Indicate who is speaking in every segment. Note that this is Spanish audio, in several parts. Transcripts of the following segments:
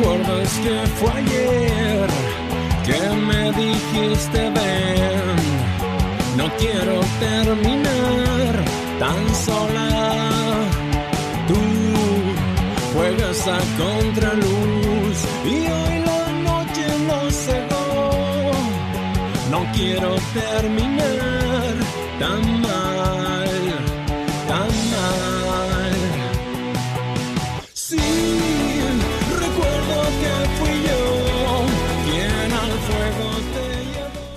Speaker 1: ¿Recuerdas que fue ayer que me dijiste ven? No quiero terminar tan sola. Tú juegas a contraluz y hoy la noche nos cegó. No quiero terminar tan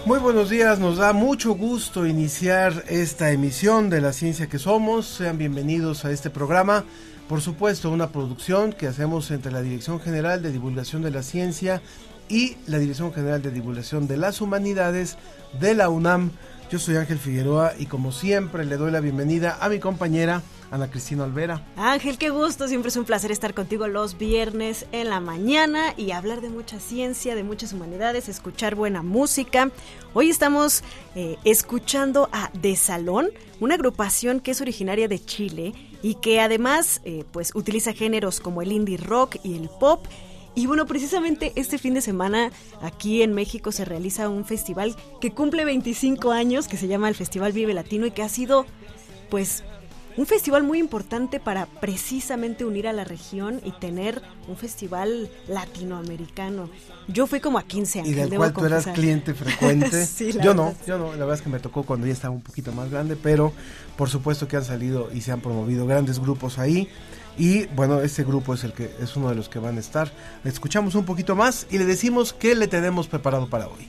Speaker 2: Muy buenos días, nos da mucho gusto iniciar esta emisión de La Ciencia que Somos. Sean bienvenidos a este programa. Por supuesto, una producción que hacemos entre la Dirección General de Divulgación de la Ciencia y la Dirección General de Divulgación de las Humanidades de la UNAM. Yo soy Ángel Figueroa y como siempre le doy la bienvenida a mi compañera Ana Cristina Olvera.
Speaker 3: Ángel, qué gusto, siempre es un placer estar contigo los viernes en la mañana y hablar de mucha ciencia, de muchas humanidades, escuchar buena música. Hoy estamos eh, escuchando a De Salón, una agrupación que es originaria de Chile y que además eh, pues utiliza géneros como el indie rock y el pop. Y bueno, precisamente este fin de semana aquí en México se realiza un festival que cumple 25 años, que se llama el Festival Vive Latino y que ha sido pues un festival muy importante para precisamente unir a la región y tener un festival latinoamericano. Yo fui como a 15 años.
Speaker 2: Y del cual tú eras cliente frecuente.
Speaker 3: Sí,
Speaker 2: yo no, yo no, la verdad es que me tocó cuando ya estaba un poquito más grande, pero por supuesto que han salido y se han promovido grandes grupos ahí. Y bueno, este grupo es el que es uno de los que van a estar. Le escuchamos un poquito más y le decimos qué le tenemos preparado para hoy.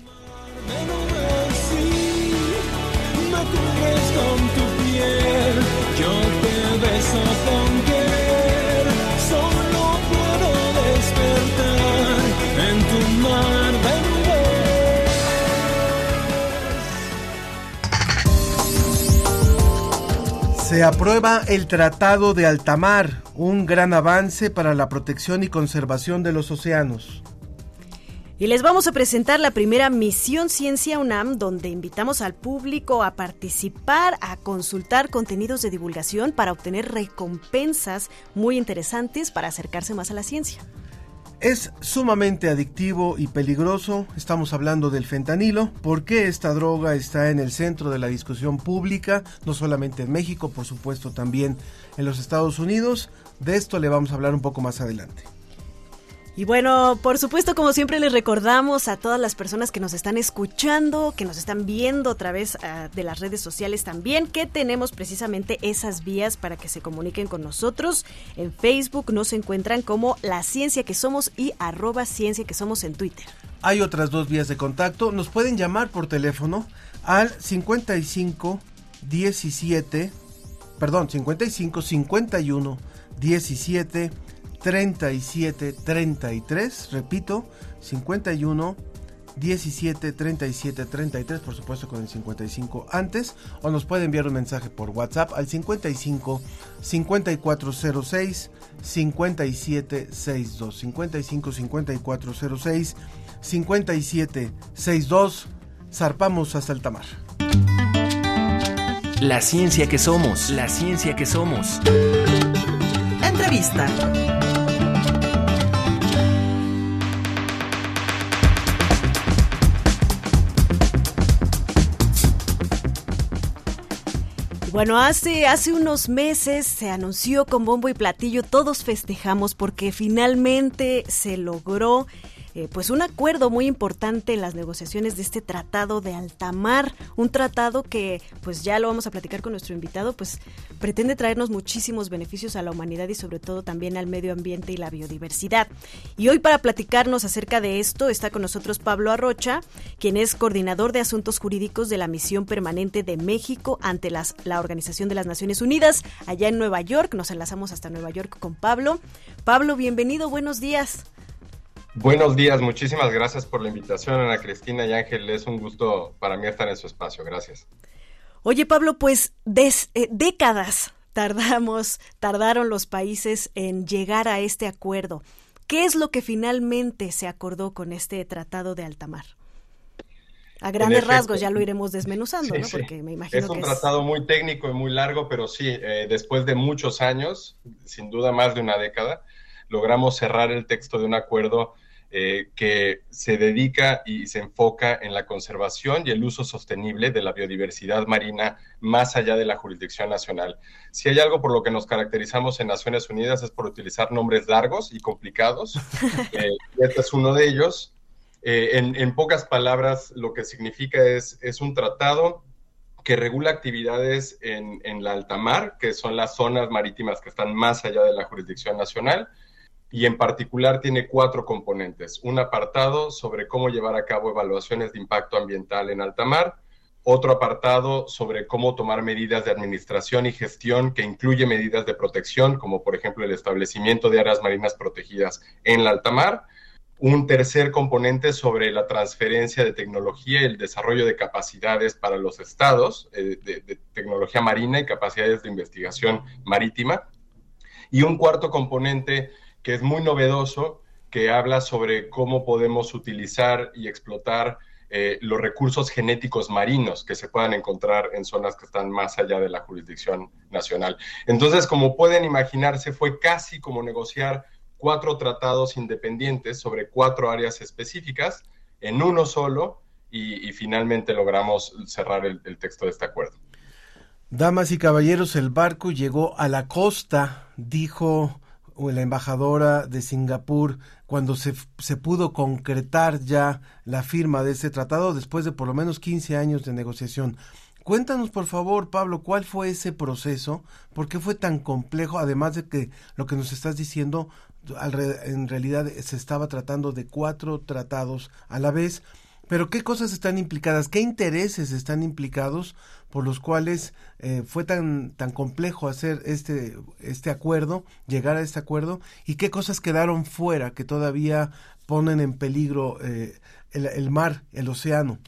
Speaker 2: Se aprueba el Tratado de Altamar, un gran avance para la protección y conservación de los océanos.
Speaker 3: Y les vamos a presentar la primera misión Ciencia UNAM, donde invitamos al público a participar, a consultar contenidos de divulgación para obtener recompensas muy interesantes para acercarse más a la ciencia.
Speaker 2: Es sumamente adictivo y peligroso, estamos hablando del fentanilo, ¿por qué esta droga está en el centro de la discusión pública, no solamente en México, por supuesto también en los Estados Unidos? De esto le vamos a hablar un poco más adelante.
Speaker 3: Y bueno, por supuesto, como siempre les recordamos a todas las personas que nos están escuchando, que nos están viendo a través ah, de las redes sociales también, que tenemos precisamente esas vías para que se comuniquen con nosotros. En Facebook nos encuentran como La Ciencia que Somos y arroba Ciencia que Somos en Twitter.
Speaker 2: Hay otras dos vías de contacto, nos pueden llamar por teléfono al 55 17, perdón, 55 51 17 37 33, repito, 51 17 37 33, por supuesto con el 55 antes, o nos puede enviar un mensaje por WhatsApp al 55 5406 5762 55 5406 5762 zarpamos hasta el tamar.
Speaker 4: La ciencia que somos. La ciencia que somos.
Speaker 5: Entrevista.
Speaker 3: Bueno, hace, hace unos meses se anunció con bombo y platillo, todos festejamos porque finalmente se logró eh, pues un acuerdo muy importante en las negociaciones de este tratado de altamar, un tratado que pues ya lo vamos a platicar con nuestro invitado, pues pretende traernos muchísimos beneficios a la humanidad y sobre todo también al medio ambiente y la biodiversidad. Y hoy para platicarnos acerca de esto está con nosotros Pablo Arrocha, quien es coordinador de asuntos jurídicos de la misión permanente de México ante las, la Organización de las Naciones Unidas allá en Nueva York. Nos enlazamos hasta Nueva York con Pablo. Pablo, bienvenido, buenos días.
Speaker 5: Buenos días, muchísimas gracias por la invitación, Ana Cristina y Ángel. Es un gusto para mí estar en su espacio. Gracias.
Speaker 3: Oye, Pablo, pues eh, décadas tardamos, tardaron los países en llegar a este acuerdo. ¿Qué es lo que finalmente se acordó con este tratado de altamar? A grandes rasgos ya lo iremos desmenuzando, ¿no?
Speaker 5: Porque me imagino es un tratado muy técnico y muy largo, pero sí, eh, después de muchos años, sin duda más de una década, logramos cerrar el texto de un acuerdo eh, que se dedica y se enfoca en la conservación y el uso sostenible de la biodiversidad marina más allá de la jurisdicción nacional. Si hay algo por lo que nos caracterizamos en Naciones Unidas es por utilizar nombres largos y complicados. Eh, y este es uno de ellos. Eh, en, pocas palabras, lo que significa es, es un tratado que regula actividades en, en la alta mar, que son las zonas marítimas que están más allá de la jurisdicción nacional, y en particular tiene cuatro componentes. Un apartado sobre cómo llevar a cabo evaluaciones de impacto ambiental en alta mar, otro apartado sobre cómo tomar medidas de administración y gestión que incluye medidas de protección, como por ejemplo el establecimiento de áreas marinas protegidas en la alta mar, un tercer componente sobre la transferencia de tecnología y el desarrollo de capacidades para los estados, eh, de, tecnología marina y capacidades de investigación marítima. Y un cuarto componente que es muy novedoso, que habla sobre cómo podemos utilizar y explotar eh, los recursos genéticos marinos que se puedan encontrar en zonas que están más allá de la jurisdicción nacional. Entonces, como pueden imaginarse, fue casi como negociar cuatro tratados independientes sobre cuatro áreas específicas en uno solo y, finalmente logramos cerrar el, el texto de este acuerdo.
Speaker 2: Damas y caballeros, el barco llegó a la costa, dijo la embajadora de Singapur cuando se, se, pudo concretar ya la firma de ese tratado después de por lo menos 15 años de negociación. Cuéntanos, por favor, Pablo, cuál fue ese proceso, por qué fue tan complejo, además de que lo que nos estás diciendo, en realidad se estaba tratando de cuatro tratados a la vez, pero qué cosas están implicadas, qué intereses están implicados por los cuales eh, fue tan, tan complejo hacer este, este acuerdo, llegar a este acuerdo, y qué cosas quedaron fuera que todavía ponen en peligro eh, el, mar, el océano.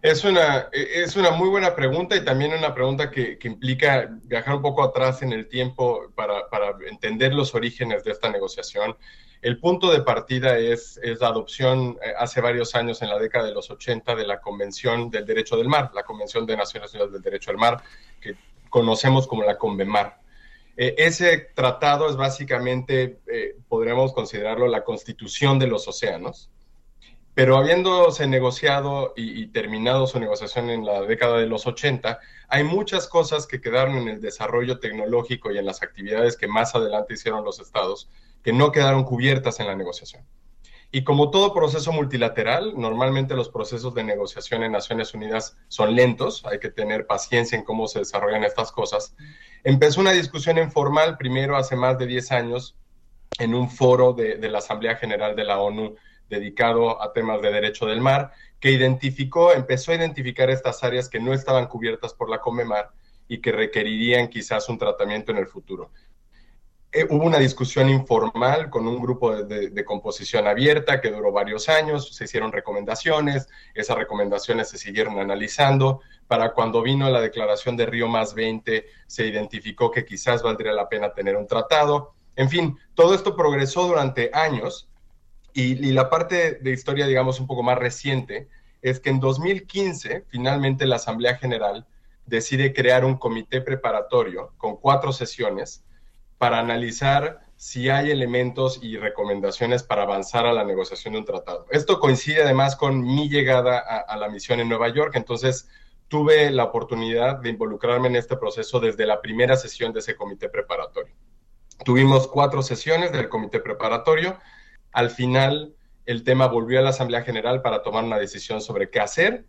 Speaker 5: Es una, es una muy buena pregunta y también una pregunta que, que implica viajar un poco atrás en el tiempo para, para entender los orígenes de esta negociación. El punto de partida es, la adopción eh, hace varios años, en la década de los 80, de la Convención del Derecho del Mar, la Convención de Naciones Unidas del Derecho del Mar, que conocemos como la CONVEMAR. Eh, ese tratado es básicamente, eh, podríamos considerarlo la constitución de los océanos, pero habiéndose negociado y, y, terminado su negociación en la década de los 80, hay muchas cosas que quedaron en el desarrollo tecnológico y en las actividades que más adelante hicieron los estados que no quedaron cubiertas en la negociación. Y como todo proceso multilateral, normalmente los procesos de negociación en Naciones Unidas son lentos, hay que tener paciencia en cómo se desarrollan estas cosas. Empezó una discusión informal, primero hace más de 10 años, en un foro de, la Asamblea General de la ONU dedicado a temas de derecho del mar, que identificó, empezó a identificar estas áreas que no estaban cubiertas por la Comemar y que requerirían quizás un tratamiento en el futuro. Eh, hubo una discusión informal con un grupo de, composición abierta que duró varios años, se hicieron recomendaciones, esas recomendaciones se siguieron analizando. Para cuando vino la declaración de Río más 20, se identificó que quizás valdría la pena tener un tratado. En fin, todo esto progresó durante años y, y la parte de historia, digamos, un poco más reciente, es que en 2015, finalmente la Asamblea General decide crear un comité preparatorio con cuatro sesiones para analizar si hay elementos y recomendaciones para avanzar a la negociación de un tratado. Esto coincide además con mi llegada a, la misión en Nueva York, entonces tuve la oportunidad de involucrarme en este proceso desde la primera sesión de ese comité preparatorio. Tuvimos cuatro sesiones del comité preparatorio Al final, el tema volvió a la Asamblea General para tomar una decisión sobre qué hacer.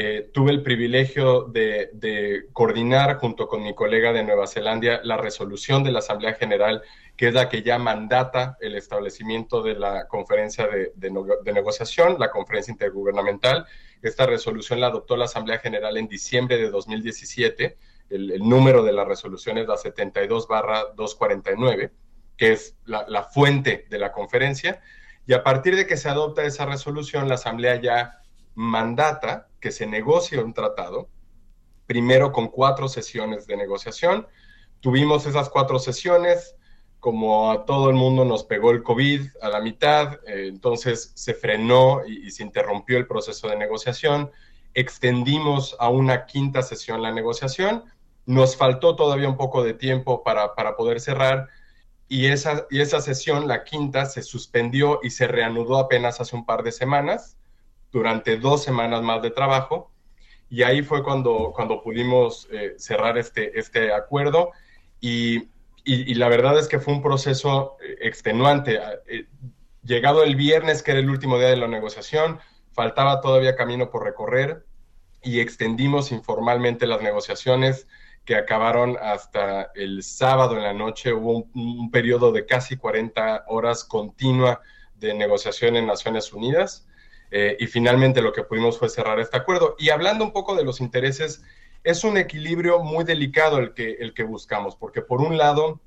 Speaker 5: Eh, tuve el privilegio de, de, coordinar junto con mi colega de Nueva Zelanda la resolución de la Asamblea General, que es la que ya mandata el establecimiento de la conferencia de, de, de negociación, la conferencia intergubernamental. Esta resolución la adoptó la Asamblea General en diciembre de 2017. El, el número de la resolución es la 72 barra 249, que es la, la fuente de la conferencia. Y a partir de que se adopta esa resolución, la Asamblea ya mandata que se negocie un tratado, primero con cuatro sesiones de negociación. Tuvimos esas cuatro sesiones, como a todo el mundo nos pegó el COVID a la mitad, eh, entonces se frenó y, y, se interrumpió el proceso de negociación. Extendimos a una quinta sesión la negociación. Nos faltó todavía un poco de tiempo para, para poder cerrar y esa, y esa sesión, la quinta, se suspendió y se reanudó apenas hace un par de semanas durante dos semanas más de trabajo y ahí fue cuando, cuando pudimos eh, cerrar este, este acuerdo y, y, y, la verdad es que fue un proceso eh, extenuante. Eh, llegado el viernes, que era el último día de la negociación, faltaba todavía camino por recorrer y extendimos informalmente las negociaciones que acabaron hasta el sábado en la noche. Hubo un, un periodo de casi 40 horas continua de negociación en Naciones Unidas eh, y finalmente lo que pudimos fue cerrar este acuerdo. Y hablando un poco de los intereses, es un equilibrio muy delicado el que, el que buscamos, porque por un lado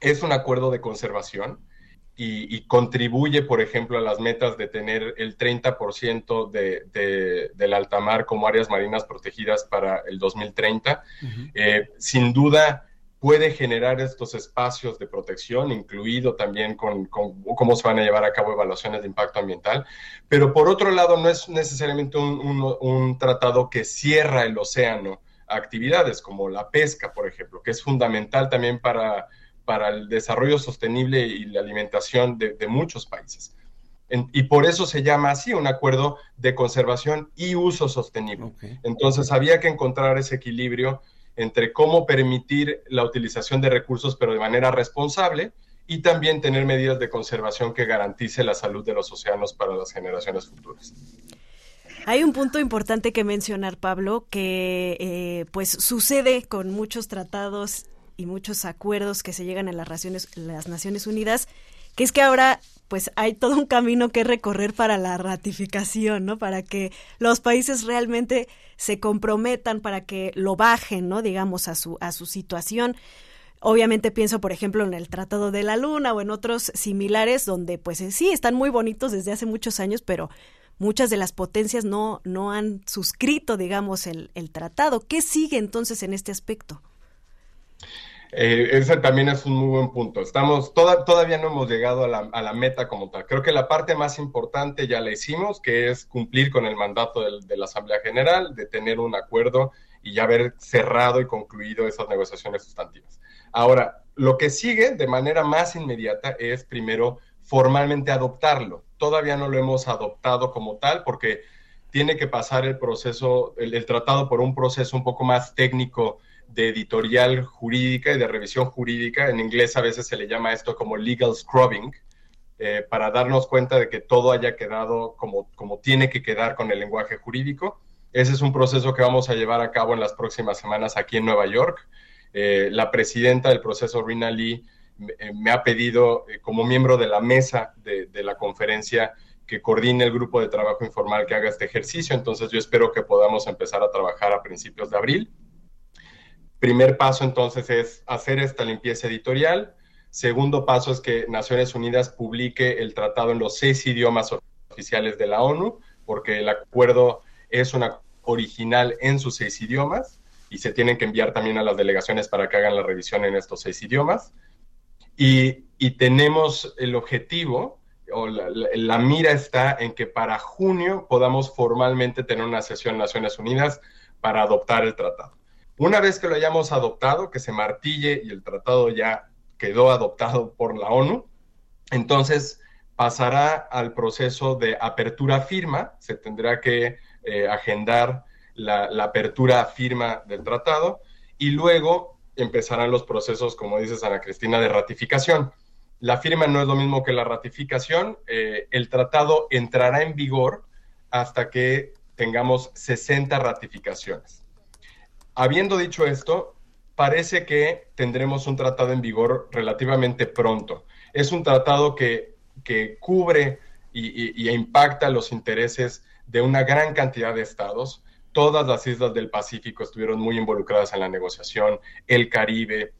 Speaker 5: es un acuerdo de conservación y, y contribuye, por ejemplo, a las metas de tener el 30% de, de, del alta mar como áreas marinas protegidas para el 2030. Uh -huh. eh, sin duda, puede generar estos espacios de protección, incluido también con, con, cómo se van a llevar a cabo evaluaciones de impacto ambiental. Pero por otro lado, no es necesariamente un, un, un tratado que cierra el océano a actividades como la pesca, por ejemplo, que es fundamental también para, para el desarrollo sostenible y la alimentación de, de muchos países. En, y por eso se llama así un acuerdo de conservación y uso sostenible. Okay. Entonces había que encontrar ese equilibrio entre cómo permitir la utilización de recursos, pero de manera responsable, y también tener medidas de conservación que garantice la salud de los océanos para las generaciones futuras.
Speaker 3: Hay un punto importante que mencionar, Pablo, que eh, pues sucede con muchos tratados y muchos acuerdos que se llegan a las, las Naciones Unidas, que es que ahora pues hay todo un camino que recorrer para la ratificación, ¿no? Para que los países realmente se comprometan, para que lo bajen, ¿no? Digamos, a su, a su situación. Obviamente pienso, por ejemplo, en el Tratado de la Luna o en otros similares donde, pues sí, están muy bonitos desde hace muchos años, pero muchas de las potencias no, no han suscrito, digamos, el, el tratado. ¿Qué sigue entonces en este aspecto?
Speaker 5: Eh, ese también es un muy buen punto. Estamos, toda, todavía no hemos llegado a la, meta como tal. Creo que la parte más importante ya la hicimos, que es cumplir con el mandato de la Asamblea General, de tener un acuerdo y ya haber cerrado y concluido esas negociaciones sustantivas. Ahora, lo que sigue de manera más inmediata es primero formalmente adoptarlo. Todavía no lo hemos adoptado como tal porque tiene que pasar el proceso, el tratado por un proceso un poco más técnico de editorial jurídica y de revisión jurídica. En inglés a veces se le llama esto como legal scrubbing, eh, para darnos cuenta de que todo haya quedado como, como tiene que quedar con el lenguaje jurídico. Ese es un proceso que vamos a llevar a cabo en las próximas semanas aquí en Nueva York. Eh, la presidenta del proceso, Rina Lee, me, eh, ha pedido, como miembro de la mesa de la conferencia, que coordine el grupo de trabajo informal que haga este ejercicio. Entonces yo espero que podamos empezar a trabajar a principios de abril. Primer paso entonces es hacer esta limpieza editorial. Segundo paso es que Naciones Unidas publique el tratado en los seis idiomas oficiales de la ONU, porque el acuerdo es una original en sus seis idiomas y se tienen que enviar también a las delegaciones para que hagan la revisión en estos seis idiomas. Y, y tenemos el objetivo, o la, la, la, mira está en que para junio podamos formalmente tener una sesión en Naciones Unidas para adoptar el tratado. Una vez que lo hayamos adoptado, que se martille y el tratado ya quedó adoptado por la ONU, entonces pasará al proceso de apertura firma, se tendrá que eh, agendar la, apertura firma del tratado y luego empezarán los procesos, como dice Ana Cristina, de ratificación. la firma no es lo mismo que la ratificación. Eh, el tratado entrará en vigor hasta que tengamos 60 ratificaciones. Habiendo dicho esto, parece que tendremos un tratado en vigor relativamente pronto. Es un tratado que, cubre y, y impacta los intereses de una gran cantidad de estados. Todas las islas del Pacífico estuvieron muy involucradas en la negociación, el Caribe,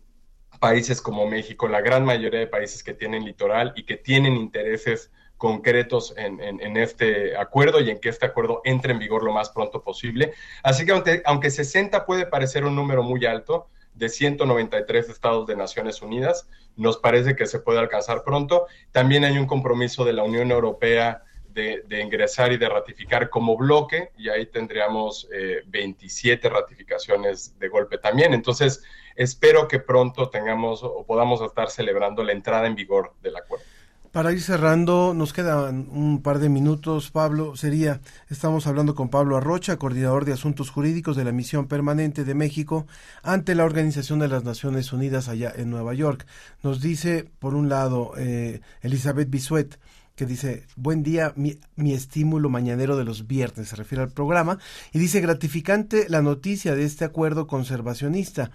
Speaker 5: países como México, la gran mayoría de países que tienen litoral y que tienen intereses concretos en, este acuerdo y en que este acuerdo entre en vigor lo más pronto posible. Así que aunque, aunque 60 puede parecer un número muy alto, de 193 estados de Naciones Unidas, nos parece que se puede alcanzar pronto. También hay un compromiso de la Unión Europea de, ingresar y de ratificar como bloque, y ahí tendríamos 27 eh, ratificaciones de golpe también. Entonces, espero que pronto tengamos o podamos estar celebrando la entrada en vigor del acuerdo.
Speaker 2: Para ir cerrando, nos quedan un par de minutos, Pablo. Sería, estamos hablando con Pablo Arrocha, coordinador de asuntos jurídicos de la Misión Permanente de México ante la Organización de las Naciones Unidas allá en Nueva York. Nos dice, por un lado, eh, Elizabeth Bisuet, que dice, buen día, mi, mi, estímulo mañanero de los viernes, se refiere al programa, y dice, gratificante la noticia de este acuerdo conservacionista.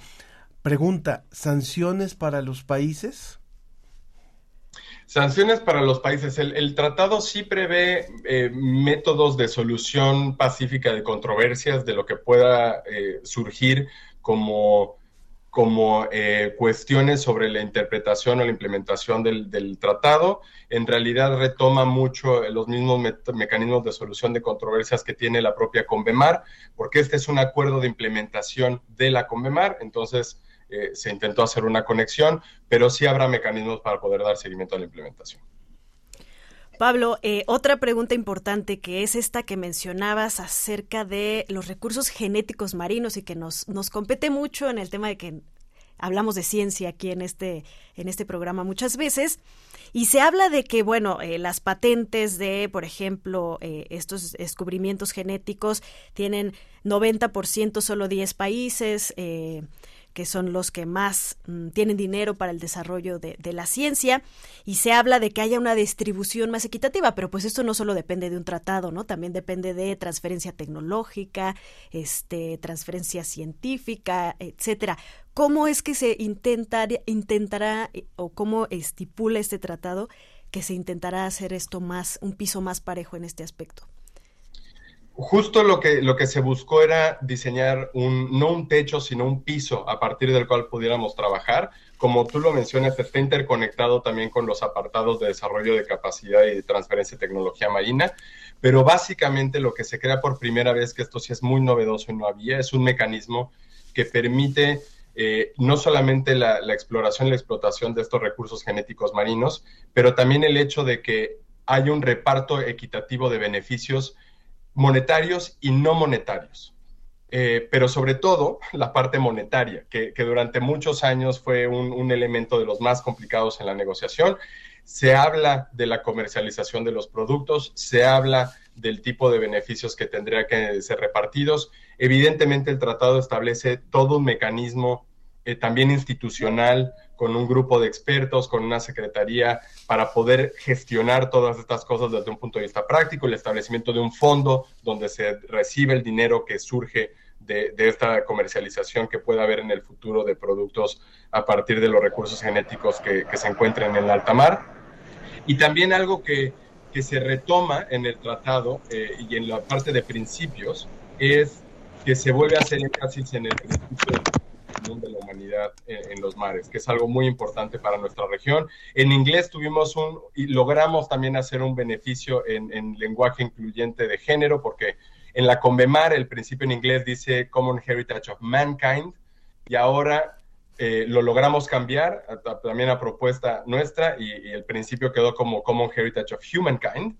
Speaker 2: Pregunta, ¿sanciones para los países?
Speaker 5: Sanciones para los países. El, tratado sí prevé eh, métodos de solución pacífica de controversias de lo que pueda eh, surgir como, como eh, cuestiones sobre la interpretación o la implementación del, tratado. En realidad retoma mucho los mismos mecanismos de solución de controversias que tiene la propia Convemar, porque este es un acuerdo de implementación de la Convemar. Entonces, eh, se intentó hacer una conexión, pero sí habrá mecanismos para poder dar seguimiento a la implementación.
Speaker 3: Pablo, eh, otra pregunta importante que es esta que mencionabas acerca de los recursos genéticos marinos y que nos, nos compete mucho en el tema de que hablamos de ciencia aquí en este, en este programa muchas veces. Y se habla de que, bueno, eh, las patentes de, por ejemplo, estos descubrimientos genéticos tienen 90% solo 10 países que son los que más mm, tienen dinero para el desarrollo de, la ciencia, y se habla de que haya una distribución más equitativa, pero pues esto no solo depende de un tratado, ¿no? También depende de transferencia tecnológica, este, transferencia científica, etcétera. ¿Cómo es que se intentar, intentará eh, o cómo estipula este tratado que se intentará hacer esto más, un piso más parejo en este aspecto?
Speaker 5: Justo lo que, lo que se buscó era diseñar un, no un techo, sino un piso a partir del cual pudiéramos trabajar. Como tú lo mencionas, está interconectado también con los apartados de desarrollo de capacidad y transferencia de tecnología marina, pero básicamente lo que se crea por primera vez, que esto sí es muy novedoso y no había, es un mecanismo que permite eh, no solamente la, la exploración y la explotación de estos recursos genéticos marinos, pero también el hecho de que haya un reparto equitativo de beneficios monetarios y no monetarios. Eh, pero sobre todo la parte monetaria, que, durante muchos años fue un, elemento de los más complicados en la negociación. Se habla de la comercialización de los productos, se habla del tipo de beneficios que tendría que ser repartidos. Evidentemente el tratado establece todo un mecanismo eh, también institucional con un grupo de expertos, con una secretaría para poder gestionar todas estas cosas desde un punto de vista práctico, el establecimiento de un fondo donde se recibe el dinero que surge de, esta comercialización que pueda haber en el futuro de productos a partir de los recursos genéticos que, se encuentren en el alta mar. Y también algo que, se retoma en el tratado eh, y en la parte de principios es que se vuelve a hacer énfasis en el principio de la humanidad en, los mares, que es algo muy importante para nuestra región. En inglés tuvimos un, y logramos también hacer un beneficio en, lenguaje incluyente de género, porque en la Convemar el principio en inglés dice Common Heritage of Mankind, y ahora eh, lo logramos cambiar, también a propuesta nuestra, y, el principio quedó como Common Heritage of Humankind,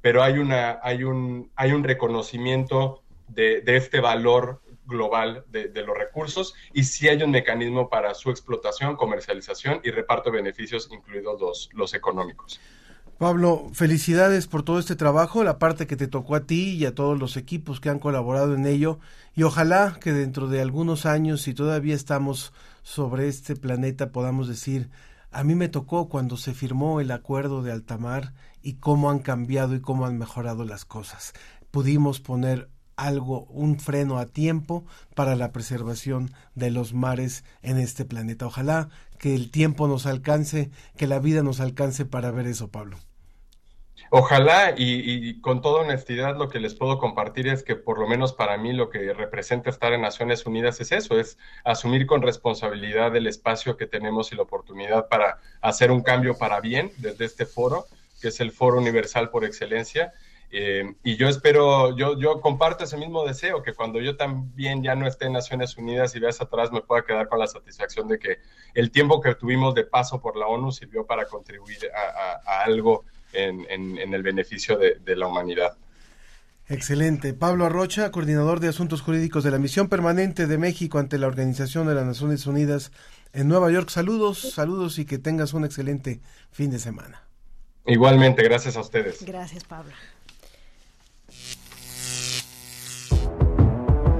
Speaker 5: pero hay, una, hay, un, hay un reconocimiento de, de este valor global de, los recursos y si hay un mecanismo para su explotación, comercialización y reparto de beneficios, incluidos los, los económicos.
Speaker 2: Pablo, felicidades por todo este trabajo, la parte que te tocó a ti y a todos los equipos que han colaborado en ello y ojalá que dentro de algunos años, si todavía estamos sobre este planeta, podamos decir a mí me tocó cuando se firmó el acuerdo de Altamar y cómo han cambiado y cómo han mejorado las cosas. Pudimos poner algo, un freno a tiempo para la preservación de los mares en este planeta. Ojalá que el tiempo nos alcance, que la vida nos alcance para ver eso, Pablo.
Speaker 5: Ojalá y, con toda honestidad lo que les puedo compartir es que por lo menos para mí lo que representa estar en Naciones Unidas es eso, es asumir con responsabilidad el espacio que tenemos y la oportunidad para hacer un cambio para bien desde este foro, que es el foro universal por excelencia. Eh, y yo espero, yo, yo comparto ese mismo deseo, que cuando yo también ya no esté en Naciones Unidas y veas atrás, me pueda quedar con la satisfacción de que el tiempo que tuvimos de paso por la ONU sirvió para contribuir a algo en, el beneficio de, la humanidad.
Speaker 2: Excelente. Pablo Arrocha, coordinador de Asuntos Jurídicos de la Misión Permanente de México ante la Organización de las Naciones Unidas en Nueva York. Saludos, saludos y que tengas un excelente fin de semana.
Speaker 5: Igualmente, gracias a ustedes.
Speaker 3: Gracias, Pablo.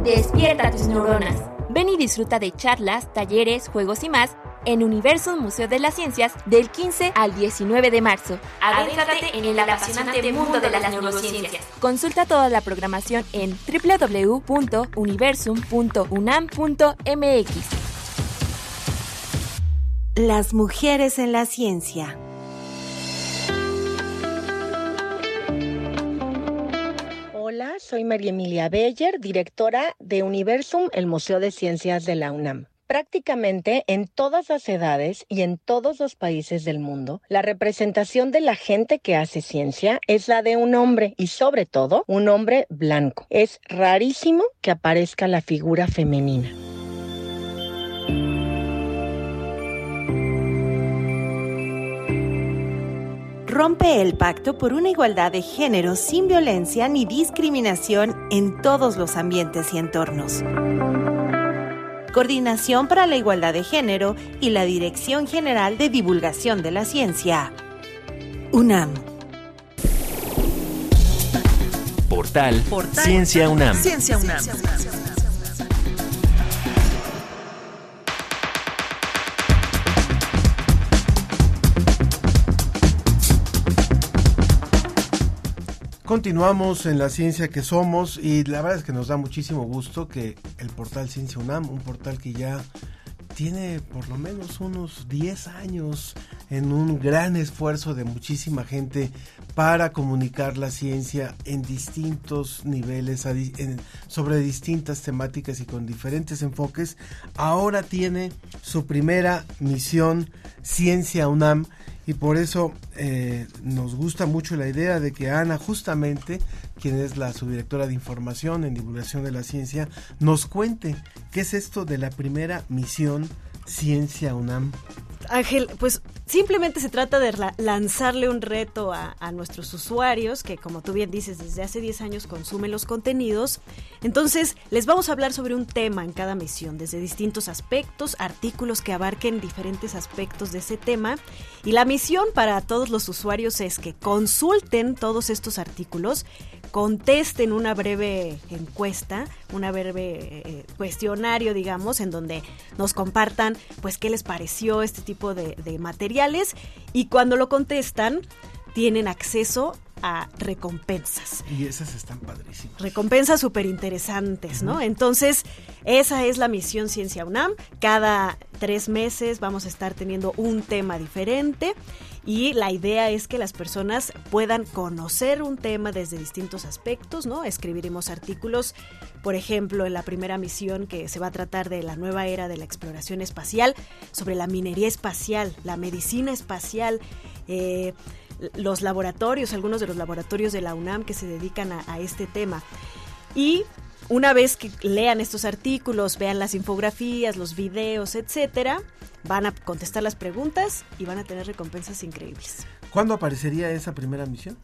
Speaker 6: Despierta tus neuronas. Ven y disfruta de charlas, talleres, juegos y más en Universo Museo de las Ciencias del 15 al 19 de marzo. Adéntrate en el apasionante mundo de las neurociencias. Consulta toda la programación en www.universum.unam.mx.
Speaker 7: Las mujeres en la ciencia.
Speaker 8: Hola, soy María Emilia Beller, directora de Universum, el Museo de Ciencias de la UNAM. Prácticamente en todas las edades y en todos los países del mundo, la representación de la gente que hace ciencia es la de un hombre y sobre todo un hombre blanco. Es rarísimo que aparezca la figura femenina.
Speaker 7: Rompe el pacto por una igualdad de género sin violencia ni discriminación en todos los ambientes y entornos. Coordinación para la Igualdad de Género y la Dirección General de Divulgación de la Ciencia. UNAM.
Speaker 4: Portal, Ciencia UNAM. Ciencia UNAM.
Speaker 2: Continuamos en la ciencia que somos y la verdad es que nos da muchísimo gusto que el portal Ciencia UNAM, un portal que ya tiene por lo menos unos 10 años en un gran esfuerzo de muchísima gente para comunicar la ciencia en distintos niveles, sobre distintas temáticas y con diferentes enfoques, ahora tiene su primera misión Ciencia UNAM y por eso eh, nos gusta mucho la idea de que Ana, justamente, quien es la subdirectora de información en divulgación de la ciencia, nos cuente qué es esto de la primera misión Ciencia UNAM.
Speaker 3: Ángel, pues simplemente se trata de lanzarle un reto a, nuestros usuarios que, como tú bien dices, desde hace 10 años consumen los contenidos. Entonces, les vamos a hablar sobre un tema en cada misión, desde distintos aspectos, artículos que abarquen diferentes aspectos de ese tema. Y la misión para todos los usuarios es que consulten todos estos artículos contesten una breve encuesta, una breve eh, cuestionario, digamos, en donde nos compartan, pues, qué les pareció este tipo de, materiales y cuando lo contestan, tienen acceso a recompensas.
Speaker 2: Y esas están padrísimas.
Speaker 3: Recompensas súper interesantes, ¿no? Entonces, esa es la misión Ciencia UNAM. Cada tres meses vamos a estar teniendo un tema diferente y la idea es que las personas puedan conocer un tema desde distintos aspectos, ¿no? Escribiremos artículos, por ejemplo, en la primera misión que se va a tratar de la nueva era de la exploración espacial, sobre la minería espacial, la medicina espacial, eh, los laboratorios, algunos de los laboratorios de la UNAM que se dedican a, a este tema. Y una vez que lean estos artículos, vean las infografías, los videos, etcétera, van a contestar las preguntas y van a tener recompensas increíbles.
Speaker 2: ¿Cuándo aparecería esa primera misión?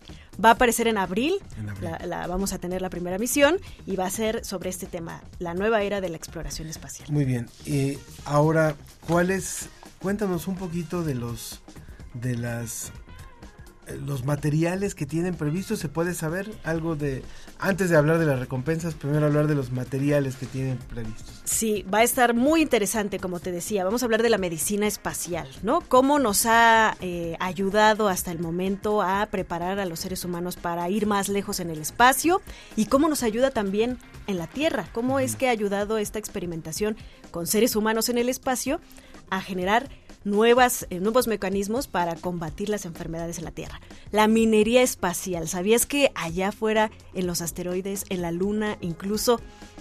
Speaker 3: Va a aparecer en abril, La, vamos a tener la primera misión y va a ser sobre este tema, la nueva era de la exploración espacial.
Speaker 2: Muy bien, y ahora, ¿cuáles? Cuéntanos un poquito de los, de las los materiales que tienen previstos? ¿Se puede saber algo de, antes de hablar de las recompensas, primero hablar de los materiales que tienen previstos?
Speaker 3: Sí, va a estar muy interesante, como te decía. Vamos a hablar de la medicina espacial, ¿no? Cómo nos ha eh, ayudado hasta el momento a preparar a los seres humanos para ir más lejos en el espacio y cómo nos ayuda también en la Tierra. ¿Cómo es que ha ayudado esta experimentación con seres humanos en el espacio a generar nuevas, eh, nuevos mecanismos para combatir las enfermedades en la Tierra. La minería espacial. ¿Sabías que allá afuera, en los asteroides, en la Luna, incluso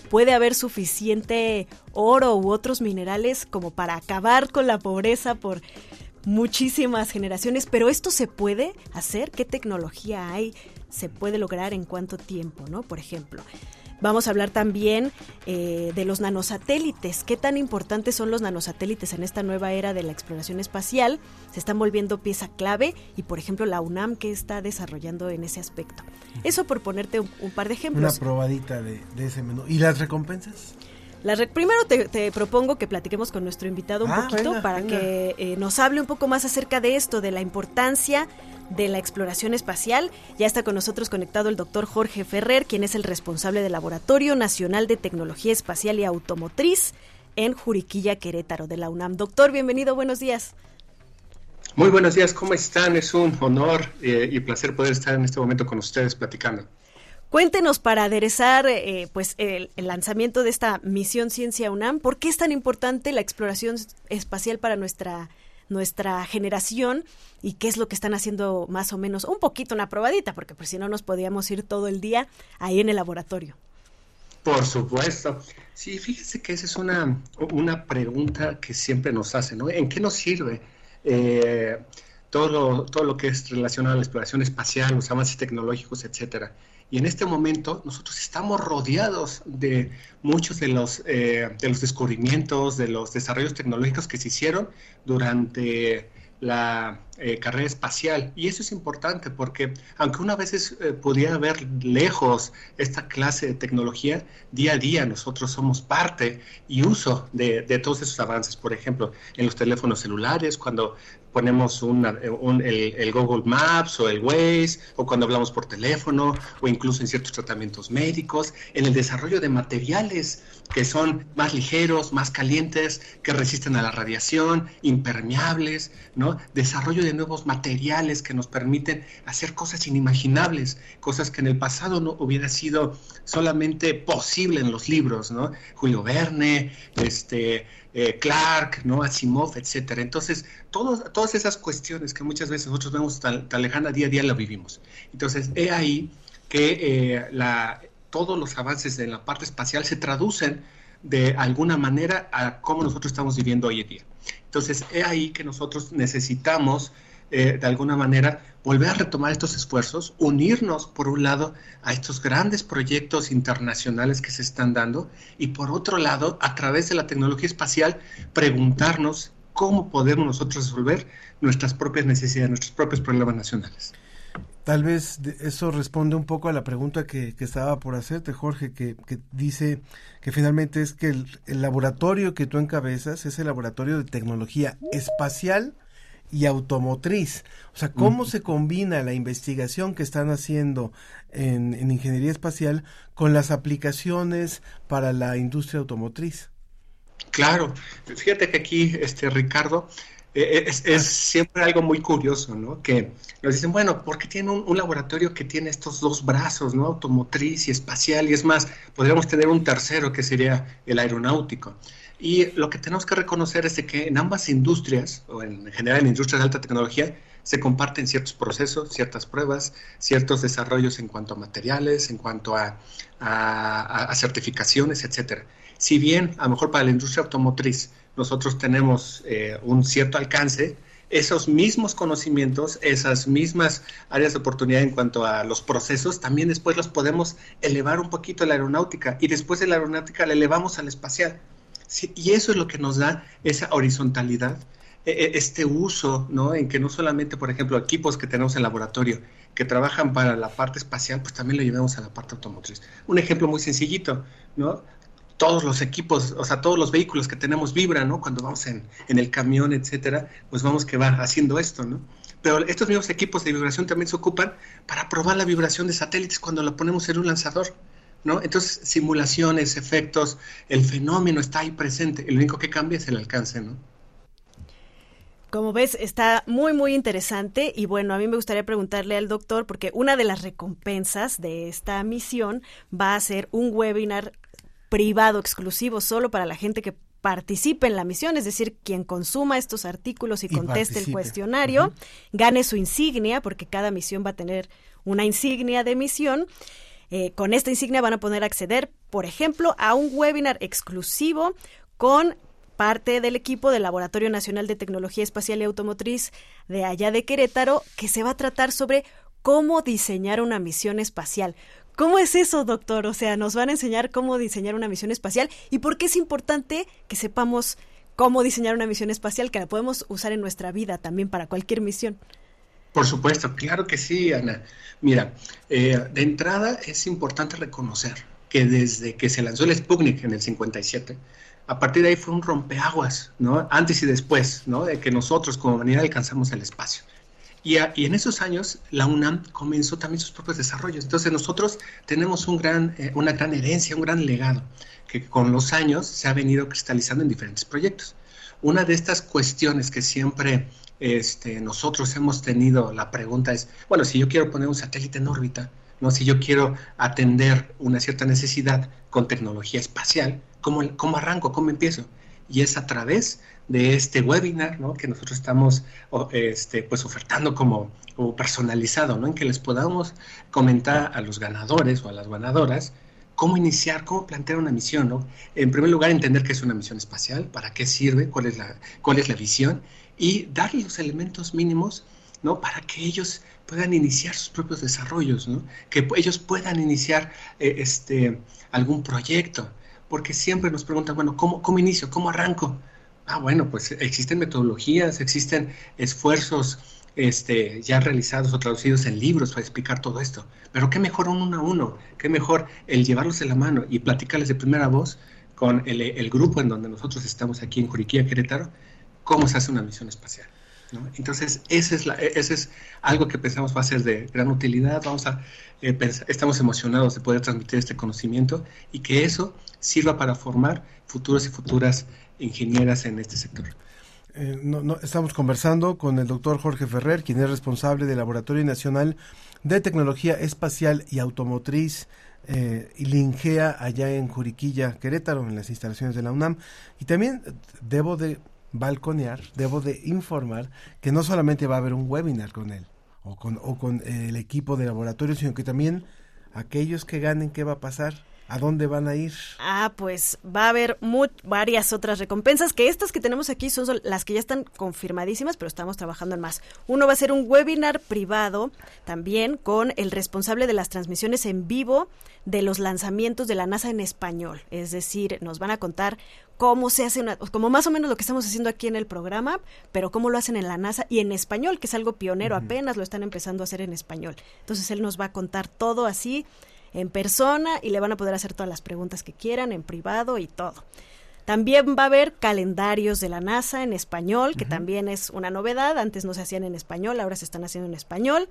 Speaker 3: puede haber suficiente oro u otros minerales como para acabar con la pobreza por muchísimas generaciones? Pero esto se puede hacer. ¿Qué tecnología hay? ¿Se puede lograr en cuánto tiempo, no? Por ejemplo. Vamos a hablar también eh, de los nanosatélites. ¿Qué tan importantes son los nanosatélites en esta nueva era de la exploración espacial? Se están volviendo pieza clave y, por ejemplo, la UNAM que está desarrollando en ese aspecto. Eso por ponerte un, par de ejemplos.
Speaker 2: Una probadita de, ese menú. ¿Y las recompensas?
Speaker 3: Primero te, propongo que platiquemos con nuestro invitado un ah, poquito para que eh, nos hable un poco más acerca de esto, de la importancia de la exploración espacial. Ya está con nosotros conectado el doctor Jorge Ferrer, quien es el responsable del Laboratorio Nacional de Tecnología Espacial y Automotriz en Juriquilla, Querétaro, de la UNAM. Doctor, bienvenido, buenos días.
Speaker 9: Muy buenos días, ¿cómo están? Es un honor eh, y placer poder estar en este momento con ustedes platicando.
Speaker 3: Cuéntenos para aderezar eh, pues el, lanzamiento de esta misión Ciencia UNAM, ¿por qué es tan importante la exploración espacial para nuestra nuestra generación y qué es lo que están haciendo más o menos, un poquito una probadita, porque pues si no nos podíamos ir todo el día ahí en el laboratorio.
Speaker 9: Por supuesto. Sí, fíjese que esa es una, una pregunta que siempre nos hacen, ¿no? ¿En qué nos sirve eh, todo, todo lo que es relacionado a la exploración espacial, los avances tecnológicos, etcétera? Y en este momento nosotros estamos rodeados de muchos de los, eh, de los descubrimientos, de los desarrollos tecnológicos que se hicieron durante la eh, carrera espacial. Y eso es importante porque aunque una vez eh, pudiera ver lejos esta clase de tecnología, día a día nosotros somos parte y uso de, de todos esos avances. Por ejemplo, en los teléfonos celulares, cuando ponemos el, Google Maps o el Waze, o cuando hablamos por teléfono, o incluso en ciertos tratamientos médicos, en el desarrollo de materiales que son más ligeros, más calientes, que resisten a la radiación, impermeables, ¿no? Desarrollo de nuevos materiales que nos permiten hacer cosas inimaginables, cosas que en el pasado no hubiera sido solamente posible en los libros, ¿no? Julio Verne, este, eh, Clark, ¿no? Asimov, etcétera. Entonces, todas esas cuestiones que muchas veces nosotros vemos tan, tan lejana, día a día la vivimos. Entonces, he ahí que eh, todos los avances en la parte espacial se traducen de alguna manera a cómo nosotros estamos viviendo hoy en día. Entonces, he ahí que nosotros necesitamos eh, de alguna manera volver a retomar estos esfuerzos, unirnos por un lado a estos grandes proyectos internacionales que se están dando y por otro lado, a través de la tecnología espacial, preguntarnos cómo podemos nosotros resolver nuestras propias necesidades, nuestros propios problemas nacionales.
Speaker 2: Tal vez eso responde un poco a la pregunta que, estaba por hacerte, Jorge, que, dice que finalmente es que el, el, laboratorio que tú encabezas es el laboratorio de tecnología espacial y automotriz. O sea, ¿cómo se combina la investigación que están haciendo en, ingeniería espacial con las aplicaciones para la industria automotriz?
Speaker 9: Claro, fíjate que aquí, este Ricardo, eh, eh, es, siempre algo muy curioso, ¿no? Que nos dicen, bueno, ¿por qué tiene un, un, laboratorio que tiene estos dos brazos, ¿no? Automotriz y espacial, y es más, podríamos tener un tercero que sería el aeronáutico. Y lo que tenemos que reconocer es que en ambas industrias, o en general en industrias de alta tecnología, se comparten ciertos procesos, ciertas pruebas, ciertos desarrollos en cuanto a materiales, en cuanto a, certificaciones, etcétera. Si bien, a lo mejor para la industria automotriz, nosotros tenemos eh, un cierto alcance, esos mismos conocimientos, esas mismas áreas de oportunidad en cuanto a los procesos, también después los podemos elevar un poquito a la aeronáutica y después de la aeronáutica la elevamos al espacial y eso es lo que nos da esa horizontalidad, e, e, este uso, ¿no? En que no solamente, por ejemplo, equipos que tenemos en laboratorio que trabajan para la parte espacial, pues también lo llevamos a la parte automotriz. Un ejemplo muy sencillito, ¿no? Todos los equipos, o sea, todos los vehículos que tenemos vibran, ¿no? Cuando vamos en, en el camión, etcétera, pues vamos que va haciendo esto, ¿no? pero estos mismos equipos de vibración también se ocupan para probar la vibración de satélites cuando lo ponemos en un lanzador. ¿No? Entonces, simulaciones, efectos, el fenómeno está ahí presente. Lo único que cambia es el alcance. ¿no?
Speaker 3: Como ves, está muy, muy interesante y bueno, a mí me gustaría preguntarle al doctor, porque una de las recompensas de esta misión va a ser un webinar privado exclusivo solo para la gente que participe en la misión, es decir, quien consuma estos artículos y, conteste el cuestionario, gane su insignia, porque cada misión va a tener una insignia de misión. Eh, con esta insignia van a poder acceder, por ejemplo, a un webinar exclusivo con parte del equipo del Laboratorio Nacional de Tecnología Espacial y Automotriz de allá de Querétaro, que se va a tratar sobre cómo diseñar una misión espacial. ¿Cómo es eso, doctor? O sea, nos van a enseñar cómo diseñar una misión espacial y por qué es importante que sepamos cómo diseñar una misión espacial que la podemos usar en nuestra vida también para cualquier misión.
Speaker 9: Por supuesto, claro que sí, Ana. Mira, eh, de entrada es importante reconocer que desde que se lanzó el Sputnik en el 57, a partir de ahí fue un rompeaguas, ¿no? Antes y después, ¿no? De que nosotros como humanidad alcanzamos el espacio. Y, en esos años la UNAM comenzó también sus propios desarrollos. Entonces nosotros tenemos un gran, eh, una gran herencia, un gran legado, que con los años se ha venido cristalizando en diferentes proyectos. Una de estas cuestiones que siempre este, nosotros hemos tenido, la pregunta es, bueno, si yo quiero poner un satélite en órbita, ¿no? si yo quiero atender una cierta necesidad con tecnología espacial, ¿Cómo, cómo arranco? ¿Cómo empiezo? Y es a través de este webinar ¿no? que nosotros estamos este, pues ofertando como, personalizado, ¿no? en que les podamos comentar a los ganadores o a las ganadoras cómo iniciar, cómo plantear una misión. ¿no? En primer lugar, entender qué es una misión espacial, para qué sirve, cuál es la, cuál es la visión y darle los elementos mínimos ¿no? para que ellos puedan iniciar sus propios desarrollos, ¿no? que ellos puedan iniciar eh, este, algún proyecto porque siempre nos preguntan, bueno, ¿cómo, cómo inicio? ¿Cómo arranco? Ah, bueno, pues existen metodologías, existen esfuerzos este, ya realizados o traducidos en libros para explicar todo esto. Pero qué mejor un uno a uno, qué mejor el llevarlos de la mano y platicarles de primera voz con el, grupo en donde nosotros estamos aquí en Juriquilla, Querétaro, cómo se hace una misión espacial. Entonces, ese es, la, ese es algo que pensamos va a ser de gran utilidad. Vamos a, eh, estamos emocionados de poder transmitir este conocimiento y que eso sirva para formar futuros y futuras ingenieras en este sector.
Speaker 2: Eh, no, estamos conversando con el doctor Jorge Ferrer, quien es responsable del Laboratorio Nacional de Tecnología Espacial y Automotriz eh, Lingea allá en Juriquilla, Querétaro, en las instalaciones de la UNAM. Y también debo de balconear, debo de informar que no solamente va a haber un webinar con él o con, o con el equipo de laboratorio, sino que también aquellos que ganen, ¿qué va a pasar? ¿A dónde van a ir?
Speaker 3: Ah, pues va a haber varias otras recompensas, que estas que tenemos aquí son las que ya están confirmadísimas, pero estamos trabajando en más. Uno va a ser un webinar privado también con el responsable de las transmisiones en vivo de los lanzamientos de la NASA en español. Es decir, nos van a contar cómo se hace una, como más o menos lo que estamos haciendo aquí en el programa, pero cómo lo hacen en la NASA y en español, que es algo pionero, apenas lo están empezando a hacer en español. Entonces él nos va a contar todo así en persona y le van a poder hacer todas las preguntas que quieran en privado y todo. También va a haber calendarios de la NASA en español, que también es una novedad. Antes no se hacían en español, ahora se están haciendo en español.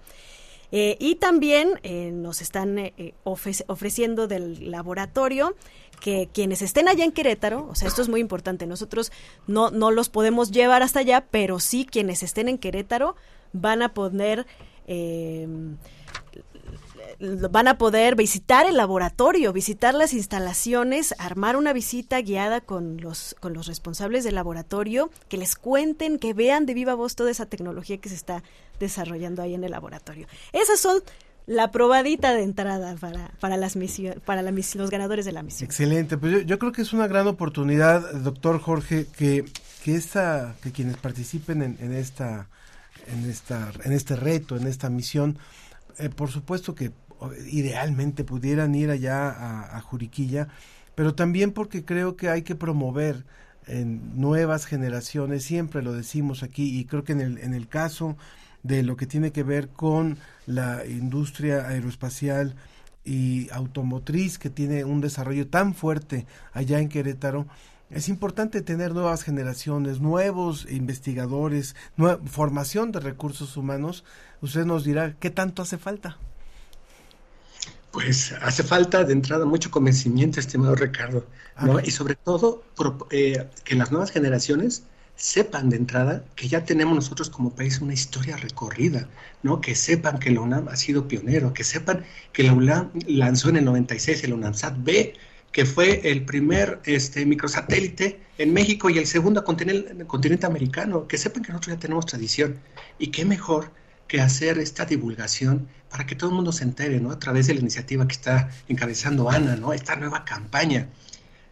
Speaker 3: Eh, y también eh, nos están eh, ofreciendo del laboratorio que quienes estén allá en Querétaro, o sea, esto es muy importante, nosotros no, no los podemos llevar hasta allá, pero sí quienes estén en Querétaro van a poder van a poder visitar el laboratorio, visitar las instalaciones, armar una visita guiada con los, con los responsables del laboratorio, que les cuenten, que vean de viva voz toda esa tecnología que se está desarrollando ahí en el laboratorio. Esas son la probadita de entrada para, para las misiones, para los ganadores de la misión.
Speaker 2: Excelente, pues yo, creo que es una gran oportunidad, doctor Jorge, que, que esta, que quienes participen en, en esta, en esta, en este reto, en esta misión, eh, por supuesto que idealmente pudieran ir allá a, Juriquilla, pero también porque creo que hay que promover en nuevas generaciones, siempre lo decimos aquí, y creo que en el, en el caso de lo que tiene que ver con la industria aeroespacial y automotriz que tiene un desarrollo tan fuerte allá en Querétaro, es importante tener nuevas generaciones, nuevos investigadores, formación de recursos humanos. Usted nos dirá qué tanto hace falta.
Speaker 9: Pues hace falta de entrada mucho convencimiento, estimado Ricardo, ¿no? y sobre todo eh, que las nuevas generaciones sepan de entrada que ya tenemos nosotros como país una historia recorrida, ¿no? Que sepan que la UNAM ha sido pionero, que sepan que la UNAM lanzó en el 96 el UNAMSAT B, que fue el primer este, microsatélite en México y el segundo continente, continente americano, que sepan que nosotros ya tenemos tradición. Y qué mejor que hacer esta divulgación para que todo el mundo se entere, ¿no? A través de la iniciativa que está encabezando Ana, ¿no? Esta nueva campaña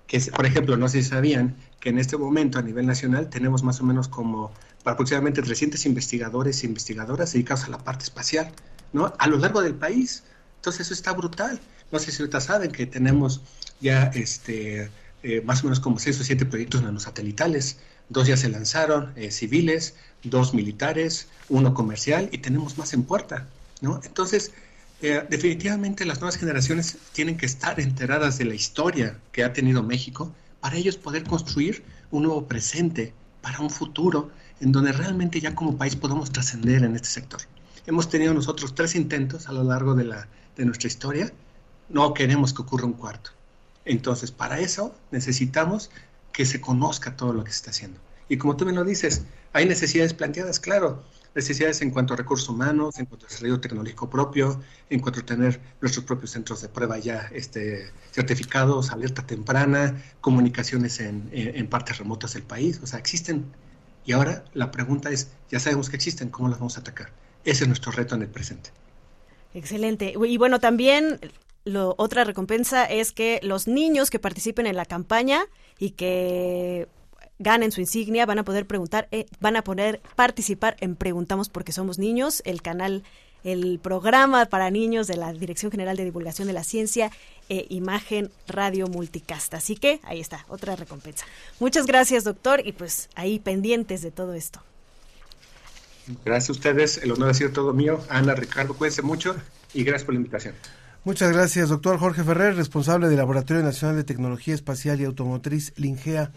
Speaker 9: que, por ejemplo, no sé si sabían que en este momento a nivel nacional tenemos más o menos como aproximadamente 300 investigadores e investigadoras dedicados a la parte espacial, ¿no? A lo largo del país. Entonces eso está brutal. No sé si ahorita saben que tenemos ya este, eh, más o menos como 6 o 7 proyectos nanosatelitales. Dos ya se lanzaron, eh, civiles, dos militares, uno comercial y tenemos más en puerta, ¿no? Entonces, eh, definitivamente las nuevas generaciones tienen que estar enteradas de la historia que ha tenido México para ellos poder construir un nuevo presente para un futuro en donde realmente ya como país podamos trascender en este sector. Hemos tenido nosotros tres intentos a lo largo de, la, de nuestra historia, no queremos que ocurra un cuarto. Entonces, para eso necesitamos que se conozca todo lo que se está haciendo. Y como tú me lo dices, hay necesidades planteadas, claro necesidades en cuanto a recursos humanos, en cuanto a desarrollo tecnológico propio, en cuanto a tener nuestros propios centros de prueba ya este, certificados, alerta temprana, comunicaciones en, en, partes remotas del país. O sea, existen. Y ahora la pregunta es, ya sabemos que existen, ¿cómo las vamos a atacar? Ese es nuestro reto en el presente.
Speaker 3: Excelente. Y bueno, también lo, otra recompensa es que los niños que participen en la campaña y que ganen su insignia, van a poder preguntar, eh, van a poder participar en Preguntamos porque somos niños, el canal, el programa para niños de la Dirección General de Divulgación de la Ciencia e Imagen Radio Multicast. Así que ahí está, otra recompensa. Muchas gracias, doctor, y pues ahí pendientes de todo esto.
Speaker 9: Gracias a ustedes, el honor ha sido todo mío. Ana, Ricardo, cuídense mucho y gracias por la invitación.
Speaker 2: Muchas gracias, doctor Jorge Ferrer, responsable del Laboratorio Nacional de Tecnología Espacial y Automotriz, Lingea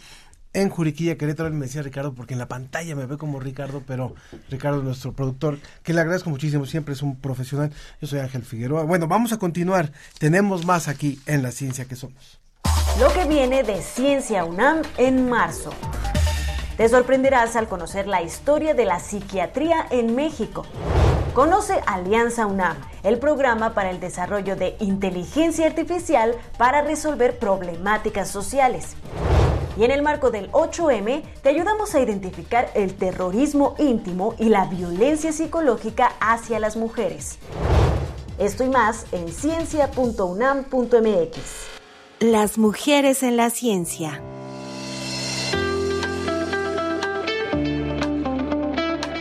Speaker 2: en Juriquilla, Querétaro, me decía Ricardo, porque en la pantalla me ve como Ricardo, pero Ricardo, nuestro productor, que le agradezco muchísimo, siempre es un profesional. Yo soy Ángel Figueroa. Bueno, vamos a continuar. Tenemos más aquí en La Ciencia que Somos.
Speaker 10: Lo que viene de Ciencia UNAM en marzo. Te sorprenderás al conocer la historia de la psiquiatría en México. Conoce Alianza UNAM, el programa para el desarrollo de inteligencia artificial para resolver problemáticas sociales. Y en el marco del 8M te ayudamos a identificar el terrorismo íntimo y la violencia psicológica hacia las mujeres. Esto y más en ciencia.unam.mx.
Speaker 7: Las mujeres en la ciencia.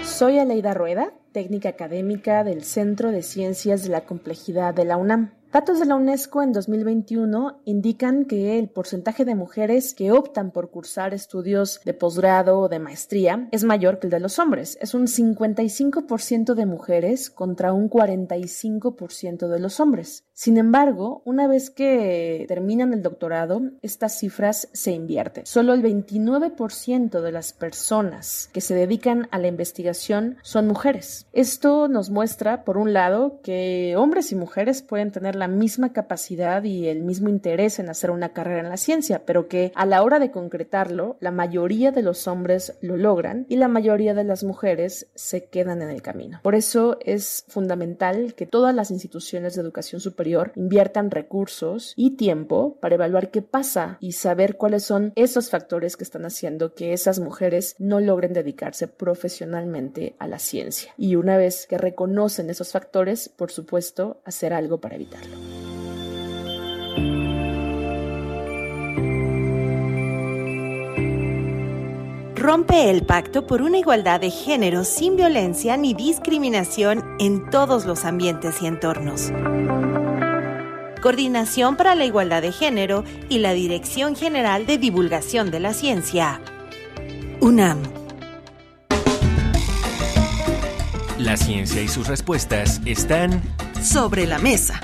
Speaker 11: Soy Aleida Rueda, técnica académica del Centro de Ciencias de la Complejidad de la UNAM. Datos de la UNESCO en 2021 indican que el porcentaje de mujeres que optan por cursar estudios de posgrado o de maestría es mayor que el de los hombres. Es un 55% de mujeres contra un 45% de los hombres. Sin embargo, una vez que terminan el doctorado, estas cifras se invierten. Solo el 29% de las personas que se dedican a la investigación son mujeres. Esto nos muestra, por un lado, que hombres y mujeres pueden tener la misma capacidad y el mismo interés en hacer una carrera en la ciencia, pero que a la hora de concretarlo, la mayoría de los hombres lo logran y la mayoría de las mujeres se quedan en el camino. Por eso es fundamental que todas las instituciones de educación superior inviertan recursos y tiempo para evaluar qué pasa y saber cuáles son esos factores que están haciendo que esas mujeres no logren dedicarse profesionalmente a la ciencia. Y una vez que reconocen esos factores, por supuesto, hacer algo para evitarlo.
Speaker 7: Rompe el pacto por una igualdad de género sin violencia ni discriminación en todos los ambientes y entornos. Coordinación para la Igualdad de Género y la Dirección General de Divulgación de la Ciencia. UNAM.
Speaker 4: La ciencia y sus respuestas están
Speaker 7: sobre la mesa.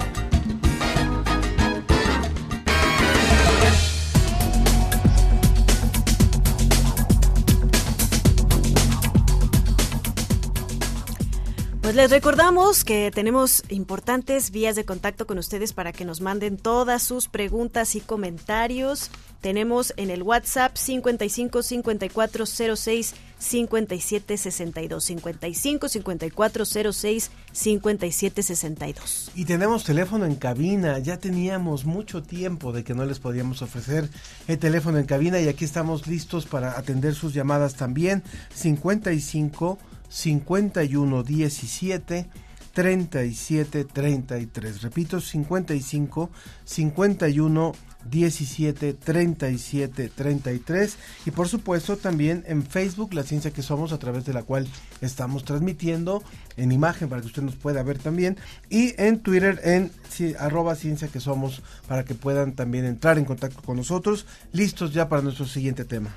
Speaker 3: Les recordamos que tenemos importantes vías de contacto con ustedes para que nos manden todas sus preguntas y comentarios. Tenemos en el WhatsApp 55 54 06 57 62 55 54 06 57 62.
Speaker 2: Y tenemos teléfono en cabina. Ya teníamos mucho tiempo de que no les podíamos ofrecer el teléfono en cabina y aquí estamos listos para atender sus llamadas también. 55 51 17 37 33. Repito, 55 51 17 37 33 y por supuesto también en Facebook La Ciencia que Somos a través de la cual estamos transmitiendo en imagen para que usted nos pueda ver también y en Twitter en arroba Ciencia que Somos para que puedan también entrar en contacto con nosotros listos ya para nuestro siguiente tema.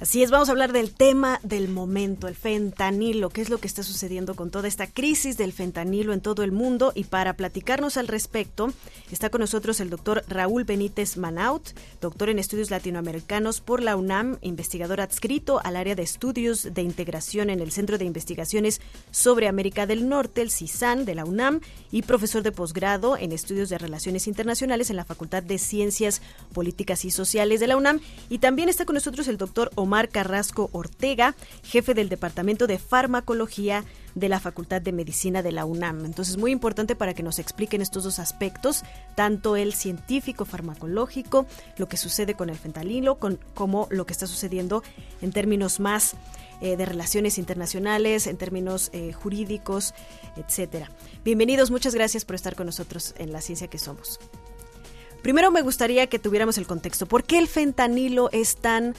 Speaker 3: Así es, vamos a hablar del tema del momento, el fentanilo, qué es lo que está sucediendo con toda esta crisis del fentanilo en todo el mundo. Y para platicarnos al respecto, está con nosotros el doctor Raúl Benítez Manaut, doctor en estudios latinoamericanos por la UNAM, investigador adscrito al área de estudios de integración en el Centro de Investigaciones sobre América del Norte, el CISAN de la UNAM, y profesor de posgrado en estudios de relaciones internacionales en la Facultad de Ciencias Políticas y Sociales de la UNAM. Y también está con nosotros el doctor Omar Carrasco Ortega, jefe del Departamento de Farmacología de la Facultad de Medicina de la UNAM. Entonces, muy importante para que nos expliquen estos dos aspectos, tanto el científico farmacológico, lo que sucede con el fentanilo, con, como lo que está sucediendo en términos más eh, de relaciones internacionales, en términos eh, jurídicos, etcétera. Bienvenidos, muchas gracias por estar con nosotros en la ciencia que somos. Primero me gustaría que tuviéramos el contexto. ¿Por qué el fentanilo es tan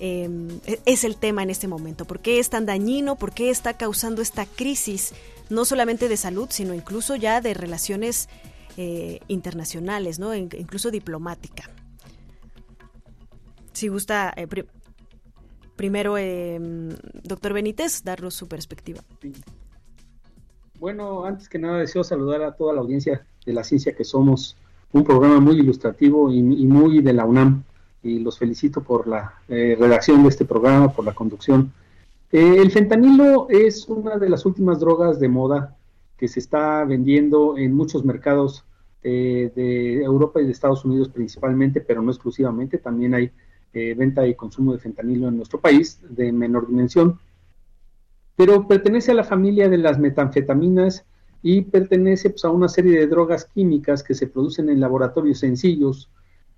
Speaker 3: Em, es el tema en este momento. ¿Por qué es tan dañino? ¿Por qué está causando esta crisis, no solamente de salud, sino incluso ya de relaciones eh, internacionales, ¿no? incluso diplomática? Si gusta, eh, primero, em, doctor Benítez, darnos su perspectiva.
Speaker 12: Bueno, antes que nada deseo saludar a toda la audiencia de la ciencia que somos, un programa muy ilustrativo y muy de la UNAM y los felicito por la eh, redacción de este programa, por la conducción. Eh, el fentanilo es una de las últimas drogas de moda que se está vendiendo en muchos mercados eh, de Europa y de Estados Unidos principalmente, pero no exclusivamente. También hay venta y consumo de fentanilo en nuestro país de menor dimensión. Pero pertenece a la familia de las metanfetaminas y pertenece pues, a una serie de drogas químicas que se producen en laboratorios sencillos,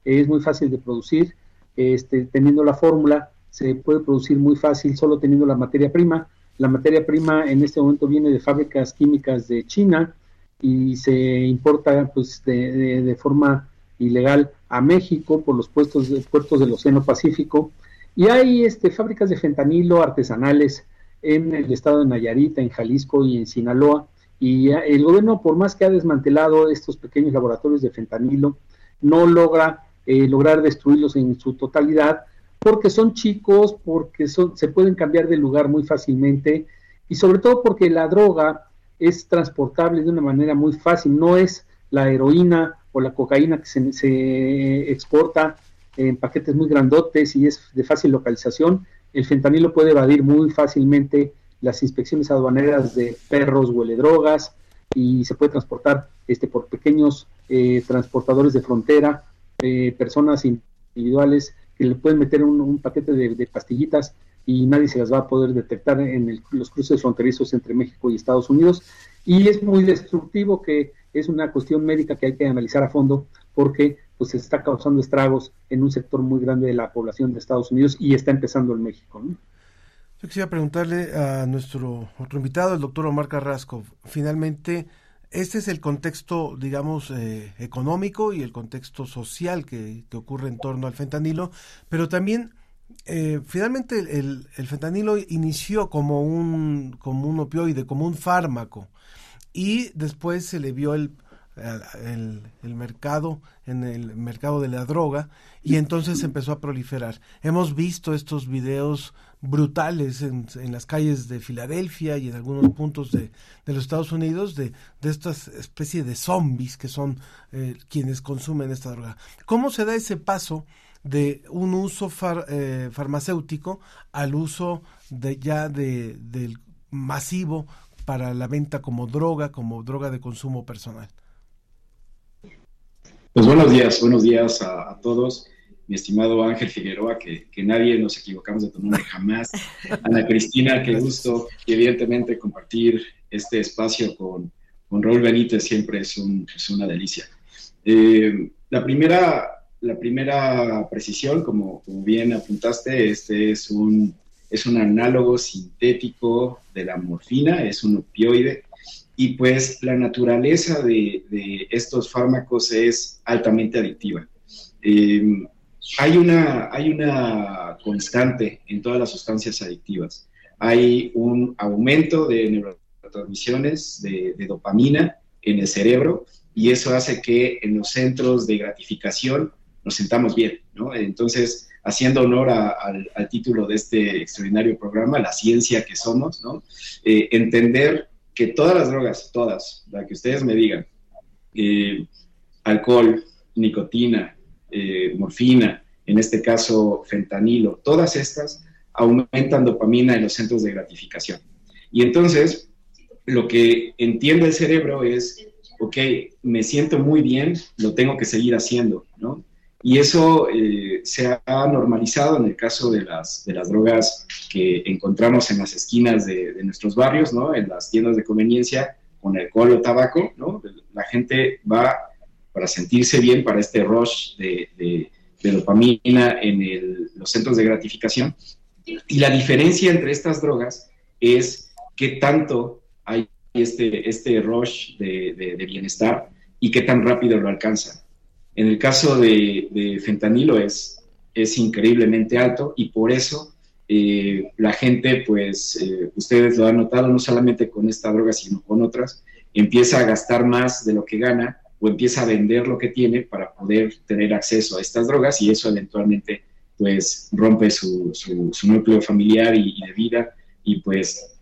Speaker 12: es muy fácil de producir, este, teniendo la fórmula, se puede producir muy fácil solo teniendo la materia prima. La materia prima en este momento viene de fábricas químicas de China y se importa pues de, de, forma ilegal a México por los puestos de, puertos del Océano Pacífico. Y hay este, fábricas de fentanilo artesanales en el estado de Nayarita, en Jalisco y en Sinaloa. Y el gobierno, por más que ha desmantelado estos pequeños laboratorios de fentanilo, no logra eh, lograr destruirlos en su totalidad, porque son chicos, porque son, se pueden cambiar de lugar muy fácilmente y sobre todo porque la droga es transportable de una manera muy fácil, no es la heroína o la cocaína que se, exporta en paquetes muy grandotes y es de fácil localización, el fentanilo puede evadir muy fácilmente las inspecciones aduaneras de perros, huele drogas y se puede transportar este, por pequeños eh, transportadores de frontera eh, personas individuales que le pueden meter un, paquete de, pastillitas y nadie se las va a poder detectar en los cruces fronterizos entre México y Estados Unidos. Y es muy destructivo que es una cuestión médica que hay que analizar a fondo porque pues está causando estragos en un sector muy grande de la población de Estados Unidos y está empezando en México.
Speaker 2: Yo quisiera preguntarle a nuestro otro invitado, el doctor Omar Carrasco, finalmente, este es el contexto, digamos, eh, económico y el contexto social que, ocurre en torno al fentanilo, pero también eh, finalmente el, fentanilo inició como un, como un opioide, como un fármaco, y después se le vio el, el, el, mercado, en el mercado de la droga, y entonces empezó a proliferar. Hemos visto estos videos brutales en, las calles de Filadelfia y en algunos puntos de, de los Estados Unidos de, de estas especies de zombies que son eh, quienes consumen esta droga. ¿Cómo se da ese paso de un uso eh, farmacéutico al uso de ya de, del masivo para la venta como droga, como droga de consumo personal.
Speaker 13: Pues buenos días, buenos días a, todos. Mi estimado Ángel Figueroa, que, nadie nos equivocamos de tu nombre jamás. Ana Cristina, qué gusto. Y evidentemente compartir este espacio con, con Raúl Benítez siempre es, es una delicia. Eh, la primera la primera precisión, como, bien apuntaste, este es un, es un análogo sintético de la morfina, es un opioide, y pues la naturaleza de, estos fármacos es altamente adictiva. Em, hay, una, hay una constante en todas las sustancias adictivas. Hay un aumento de neurotransmisiones de, dopamina en el cerebro y eso hace que en los centros de gratificación nos sentamos bien, ¿no? Entonces, haciendo honor al, título de este extraordinario programa, La ciencia que somos, ¿no? Eh, entender que todas las drogas, todas, la que ustedes me digan, eh, alcohol, nicotina, eh, morfina, en este caso fentanilo, todas estas aumentan dopamina en los centros de gratificación. Y entonces, lo que entiende el cerebro es, ok, me siento muy bien, lo tengo que seguir haciendo, ¿no? Y eso eh, se ha normalizado en el caso de las, de las drogas que encontramos en las esquinas de, nuestros barrios, ¿no? en las tiendas de conveniencia con alcohol o tabaco. ¿no? La gente va para sentirse bien, para este rush de, de, dopamina en los centros de gratificación. Y la diferencia entre estas drogas es qué tanto hay este, este rush de, de bienestar y qué tan rápido lo alcanza. En el caso de, fentanilo es, es increíblemente alto y por eso eh, la gente, pues eh, ustedes lo han notado, no solamente con esta droga, sino con otras, empieza a gastar más de lo que gana o empieza a vender lo que tiene para poder tener acceso a estas drogas y eso eventualmente pues rompe su, su, núcleo familiar y, de vida y pues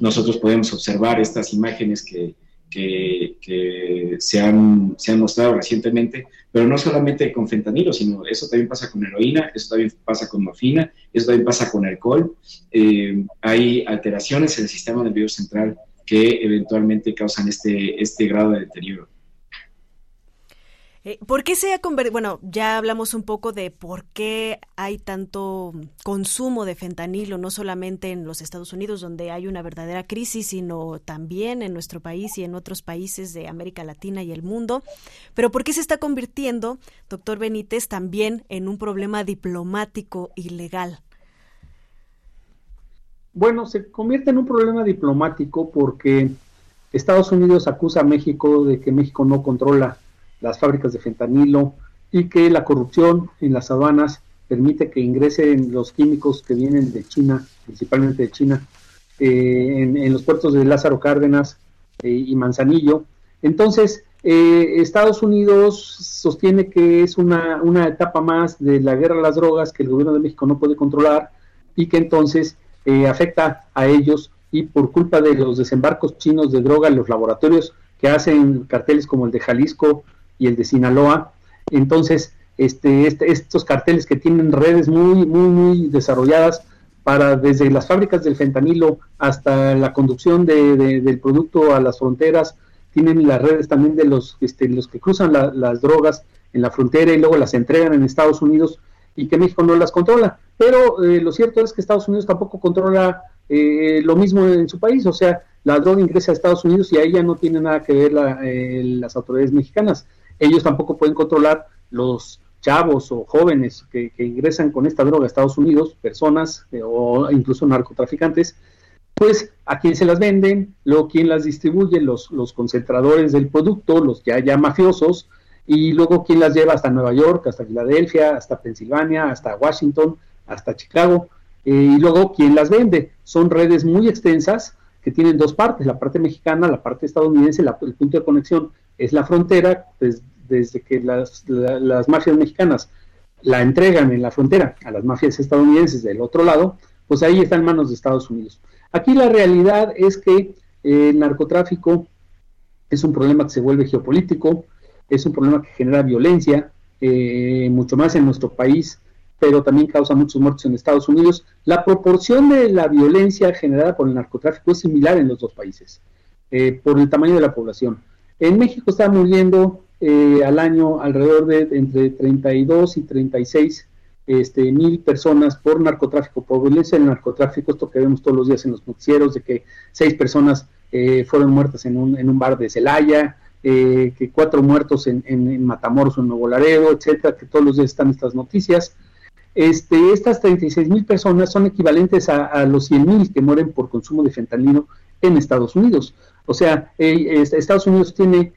Speaker 13: nosotros podemos observar estas imágenes que, que, se, han, se, han, mostrado recientemente, pero no solamente con fentanilo, sino eso también pasa con heroína, eso también pasa con morfina, eso también pasa con alcohol. Eh, hay alteraciones en el sistema nervioso central que eventualmente causan este, este grado de deterioro.
Speaker 3: Eh, ¿Por qué se ha convertido? Bueno, ya hablamos un poco de por qué hay tanto consumo de fentanilo, no solamente en los Estados Unidos, donde hay una verdadera crisis, sino también en nuestro país y en otros países de América Latina y el mundo. Pero ¿por qué se está convirtiendo, doctor Benítez, también en un problema diplomático y legal?
Speaker 12: Bueno, se convierte en un problema diplomático porque Estados Unidos acusa a México de que México no controla las fábricas de fentanilo y que la corrupción en las aduanas permite que ingresen los químicos que vienen de China, principalmente de China, eh, en, los puertos de Lázaro Cárdenas eh, y Manzanillo. Entonces, eh, Estados Unidos sostiene que es una, una, etapa más de la guerra a las drogas que el gobierno de México no puede controlar y que entonces afecta a ellos y por culpa de los desembarcos chinos de droga los laboratorios que hacen carteles como el de Jalisco y el de Sinaloa. Entonces, este, este, estos carteles que tienen redes muy, muy, muy desarrolladas para desde las fábricas del fentanilo hasta la conducción de, del producto a las fronteras, tienen las redes también de los, este, los que cruzan las drogas en la frontera y luego las entregan en Estados Unidos y que México no las controla. Pero eh, lo cierto es que Estados Unidos tampoco controla eh, lo mismo en su país, o sea, la droga ingresa a Estados Unidos y ahí ya no tiene nada que ver eh, las autoridades mexicanas ellos tampoco pueden controlar los chavos o jóvenes que, ingresan con esta droga a Estados Unidos, personas eh, o incluso narcotraficantes, pues a quién se las venden, luego quién las distribuye, los, los concentradores del producto, los ya, ya mafiosos, y luego quién las lleva hasta Nueva York, hasta Filadelfia, hasta Pensilvania, hasta Washington, hasta Chicago, eh, y luego quién las vende. Son redes muy extensas que tienen dos partes, la parte mexicana, la parte estadounidense, el punto de conexión es la frontera, pues, desde que las, las mafias mexicanas la entregan en la frontera a las mafias estadounidenses del otro lado, pues ahí está en manos de Estados Unidos. Aquí la realidad es que eh, el narcotráfico es un problema que se vuelve geopolítico, es un problema que genera violencia, eh, mucho más en nuestro país, pero también causa muchos muertos en Estados Unidos. La proporción de la violencia generada por el narcotráfico es similar en los dos países, eh, por el tamaño de la población. En México está muriendo eh, al año alrededor de entre 32 y 36 este, mil personas por narcotráfico, por violencia del narcotráfico, esto que vemos todos los días en los noticieros, de que seis personas eh, fueron muertas en un, en un bar de Celaya, eh, que cuatro muertos en, en, Matamoros o en Nuevo Laredo, etcétera, que todos los días están estas noticias. Este, estas 36 mil personas son equivalentes a, los 100 mil que mueren por consumo de fentanilo en Estados Unidos. O sea, eh, Estados Unidos tiene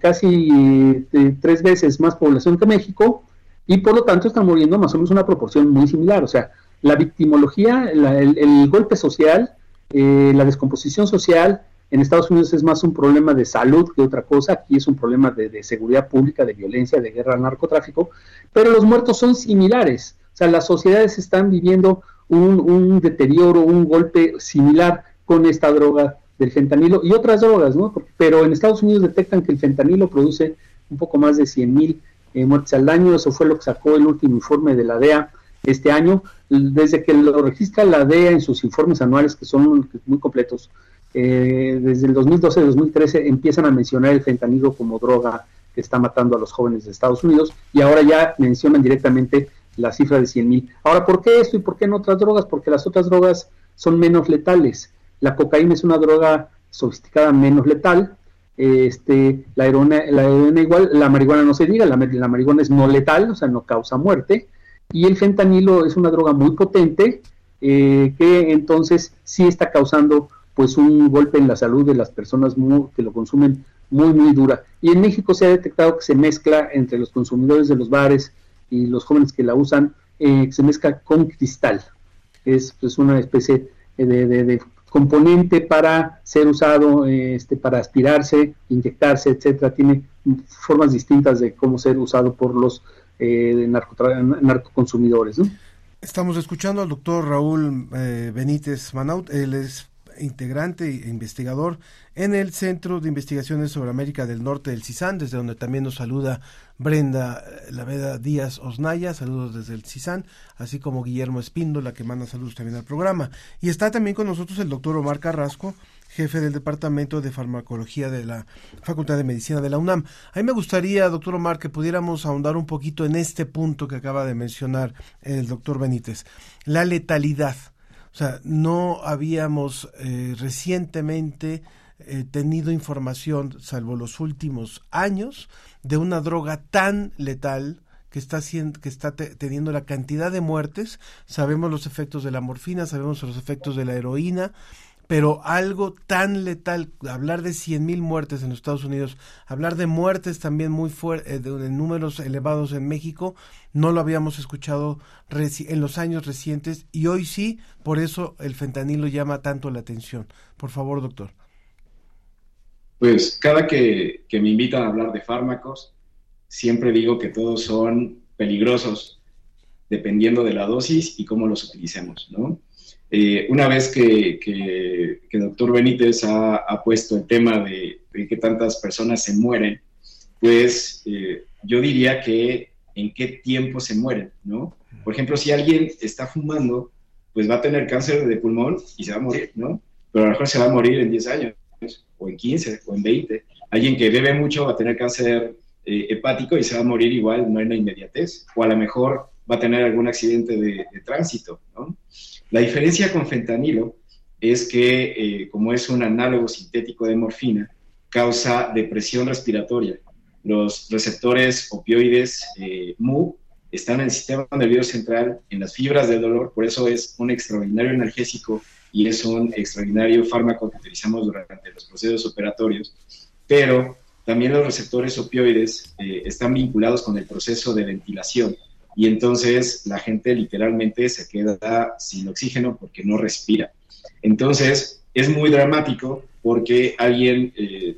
Speaker 12: casi tres veces más población que México, y por lo tanto están muriendo más o menos una proporción muy similar. O sea, la victimología, el, golpe social, eh, la descomposición social, en Estados Unidos es más un problema de salud que otra cosa, aquí es un problema de, seguridad pública, de violencia, de guerra, narcotráfico, pero los muertos son similares. O sea, las sociedades están viviendo un, un deterioro, un golpe similar con esta droga del fentanilo y otras drogas, ¿no? Pero en Estados Unidos detectan que el fentanilo produce un poco más de 100 mil eh, muertes al año, eso fue lo que sacó el último informe de la DEA este año, desde que lo registra la DEA en sus informes anuales, que son muy completos, eh, desde el 2012-2013 empiezan a mencionar el fentanilo como droga que está matando a los jóvenes de Estados Unidos y ahora ya mencionan directamente la cifra de 100 mil. Ahora, ¿por qué esto y por qué no otras drogas? Porque las otras drogas son menos letales. La cocaína es una droga sofisticada menos letal, este, la heroína, la heroína igual, la marihuana no se diga, la, marihuana es no letal, o sea, no causa muerte, y el fentanilo es una droga muy potente eh, que entonces sí está causando pues un golpe en la salud de las personas que lo consumen muy muy dura. Y en México se ha detectado que se mezcla entre los consumidores de los bares y los jóvenes que la usan, eh, se mezcla con cristal. Es pues, una especie de, componente para ser usado, este, para aspirarse, inyectarse, etcétera. Tiene formas distintas de cómo ser usado por los eh, narcoconsumidores.
Speaker 2: Estamos escuchando al doctor Raúl eh, Benítez Manaut. Él es integrante e investigador en el Centro de Investigaciones sobre América del Norte del CISAN, desde donde también nos saluda Brenda eh, Laveda Díaz Osnaya, saludos desde el CISAN, así como Guillermo Espíndola, que manda saludos también al programa. Y está también con nosotros el doctor Omar Carrasco, jefe del Departamento de Farmacología de la Facultad de Medicina de la UNAM. A mí me gustaría, doctor Omar, que pudiéramos ahondar un poquito en este punto que acaba de mencionar el doctor Benítez, la letalidad. O sea, no habíamos eh, recientemente eh, tenido información, salvo los últimos años, de una droga tan letal que está, que está teniendo la cantidad de muertes. Sabemos los efectos de la morfina, sabemos los efectos de la heroína, pero algo tan letal, hablar de 100.000 muertes en los Estados Unidos, hablar de muertes también muy fuertes, eh, de, números elevados en México, no lo habíamos escuchado en los años recientes y hoy sí, por eso el fentanilo llama tanto la atención. Por favor, doctor.
Speaker 13: Pues cada que, que me invitan a hablar de fármacos, siempre digo que todos son peligrosos, dependiendo de la dosis y cómo los utilicemos, ¿no? Eh, una vez que, que, que, doctor Benítez ha, puesto el tema de, que tantas personas se mueren, pues eh, yo diría que en qué tiempo se mueren, ¿no? Por ejemplo, si alguien está fumando, pues va a tener cáncer de pulmón y se va a morir, ¿no? Pero a lo mejor se va a morir en 10 años, o en 15, o en 20. Alguien que bebe mucho va a tener cáncer eh, hepático y se va a morir igual, no en la inmediatez. O a lo mejor va a tener algún accidente de, de tránsito, ¿no? La diferencia con fentanilo es que, eh, como es un análogo sintético de morfina, causa depresión respiratoria. Los receptores opioides eh, MU están en el sistema nervioso central, en las fibras del dolor, por eso es un extraordinario analgésico y es un extraordinario fármaco que utilizamos durante los procesos operatorios, pero también los receptores opioides eh, están vinculados con el proceso de ventilación y entonces la gente literalmente se queda sin oxígeno porque no respira. Entonces es muy dramático porque alguien eh,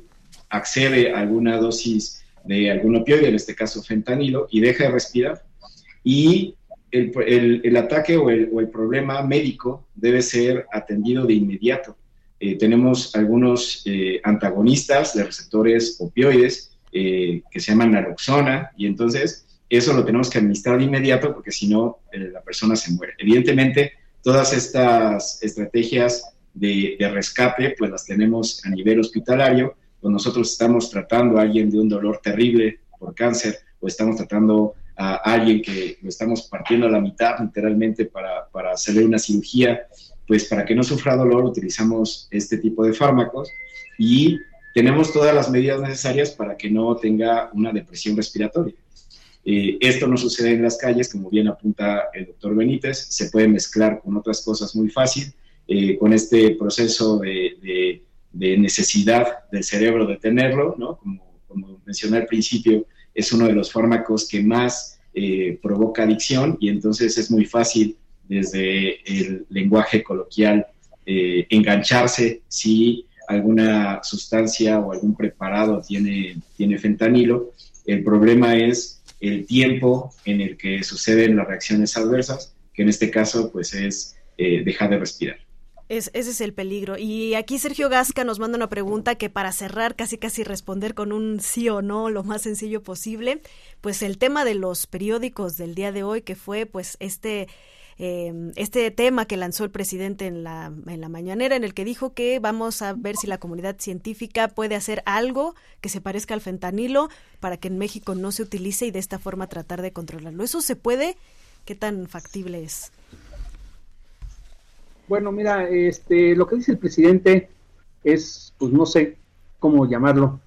Speaker 13: accede a alguna dosis de algún opioide, en este caso fentanilo, y deja de respirar. Y el, ataque o el, problema médico debe ser atendido de inmediato. Eh, tenemos algunos eh, antagonistas de receptores opioides que se llaman naloxona y entonces eso lo tenemos que administrar de inmediato porque si no, eh, la persona se muere. Evidentemente, todas estas estrategias de, rescate, pues las tenemos a nivel hospitalario, pues nosotros estamos tratando a alguien de un dolor terrible por cáncer o estamos tratando a alguien que lo estamos partiendo a la mitad literalmente para, para hacerle una cirugía, pues para que no sufra dolor utilizamos este tipo de fármacos y tenemos todas las medidas necesarias para que no tenga una depresión respiratoria. Eh, esto no sucede en las calles, como bien apunta el doctor Benítez, se puede mezclar con otras cosas muy fácil, eh, con este proceso de, necesidad del cerebro de tenerlo, ¿no? como, como, mencioné al principio, es uno de los fármacos que más eh, provoca adicción y entonces es muy fácil desde el lenguaje coloquial engancharse si alguna sustancia o algún preparado tiene, tiene fentanilo. El problema es el tiempo en el que suceden las reacciones adversas, que en este caso pues es eh, dejar de respirar.
Speaker 3: ese es el peligro. Y aquí Sergio Gasca nos manda una pregunta que para cerrar, casi casi responder con un sí o no, lo más sencillo posible, pues el tema de los periódicos del día de hoy, que fue pues este Em, este tema que lanzó el presidente en la, en la mañanera, en el que dijo que vamos a ver si la comunidad científica puede hacer algo que se parezca al fentanilo para que en México no se utilice y de esta forma tratar de controlarlo. ¿Eso se puede? ¿Qué tan factible es?
Speaker 12: Bueno, mira, este, lo que dice el presidente es, pues no sé cómo llamarlo,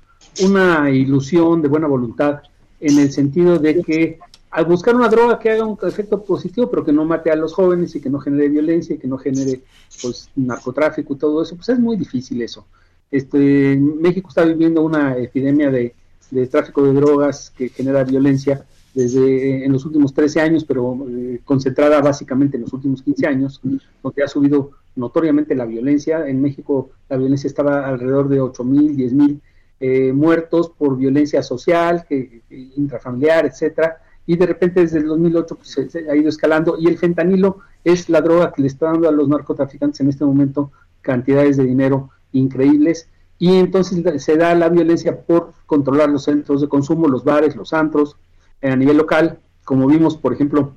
Speaker 12: una ilusión de buena voluntad en el sentido de que al buscar una droga que haga un efecto positivo, pero que no mate a los jóvenes y que no genere violencia y que no genere pues narcotráfico y todo eso, pues es muy difícil eso. Este, México está viviendo una epidemia de, tráfico de drogas que genera violencia desde en los últimos 13 años, pero eh, concentrada básicamente en los últimos 15 años, donde ha subido notoriamente la violencia. En México la violencia estaba alrededor de 8 mil, 10 mil eh, muertos por violencia social, que, intrafamiliar, etcétera y de repente desde el 2008 pues, se, ha ido escalando. Y el fentanilo es la droga que le está dando a los narcotraficantes en este momento cantidades de dinero increíbles. Y entonces se da la violencia por controlar los centros de consumo, los bares, los antros eh, a nivel local, como vimos por ejemplo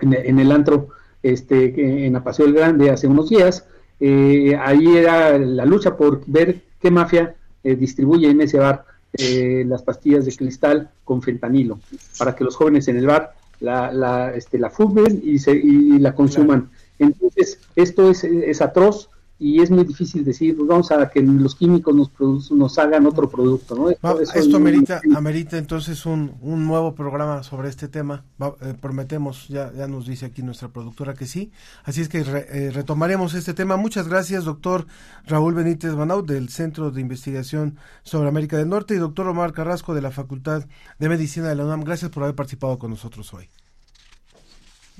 Speaker 12: en, el antro este, en Apaseo del Grande hace unos días, eh, ahí era la lucha por ver qué mafia eh, distribuye en ese bar eh, las pastillas de cristal con fentanilo, para que los jóvenes en el bar la, la, este, la fumen y, se, y la consuman. Entonces, esto es, es atroz y es muy difícil decir, pues vamos a que los químicos nos, nos hagan otro producto. ¿no?
Speaker 2: Esto, amerita, amerita entonces un, un, nuevo programa sobre este tema. Eh, prometemos, ya, ya nos dice aquí nuestra productora que sí. Así es que eh, retomaremos este tema. Muchas gracias, doctor Raúl Benítez Banau, del Centro de Investigación sobre América del Norte, y doctor Omar Carrasco, de la Facultad de Medicina de la UNAM. Gracias por haber participado con nosotros hoy.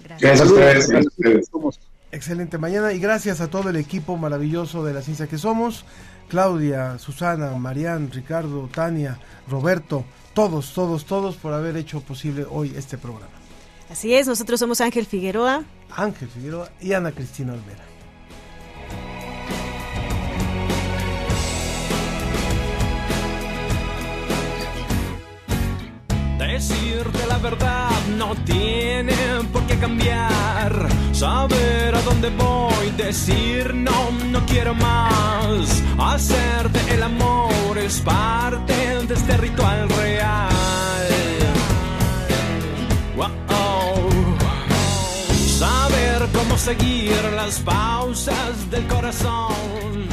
Speaker 13: Gracias, a ustedes. Gracias a ustedes.
Speaker 2: Excelente mañana y gracias a todo el equipo maravilloso de la ciencia que somos. Claudia, Susana, Marían, Ricardo, Tania, Roberto, todos, todos, todos por haber hecho posible hoy este programa.
Speaker 3: Así es, nosotros somos Ángel Figueroa.
Speaker 2: Ángel Figueroa y Ana Cristina Olvera.
Speaker 1: Decirte la verdad no tiene por qué cambiar. Saber a dónde voy, decir no, no quiero más. Hacerte el amor es parte de este ritual real. Wow. Saber cómo seguir las pausas del corazón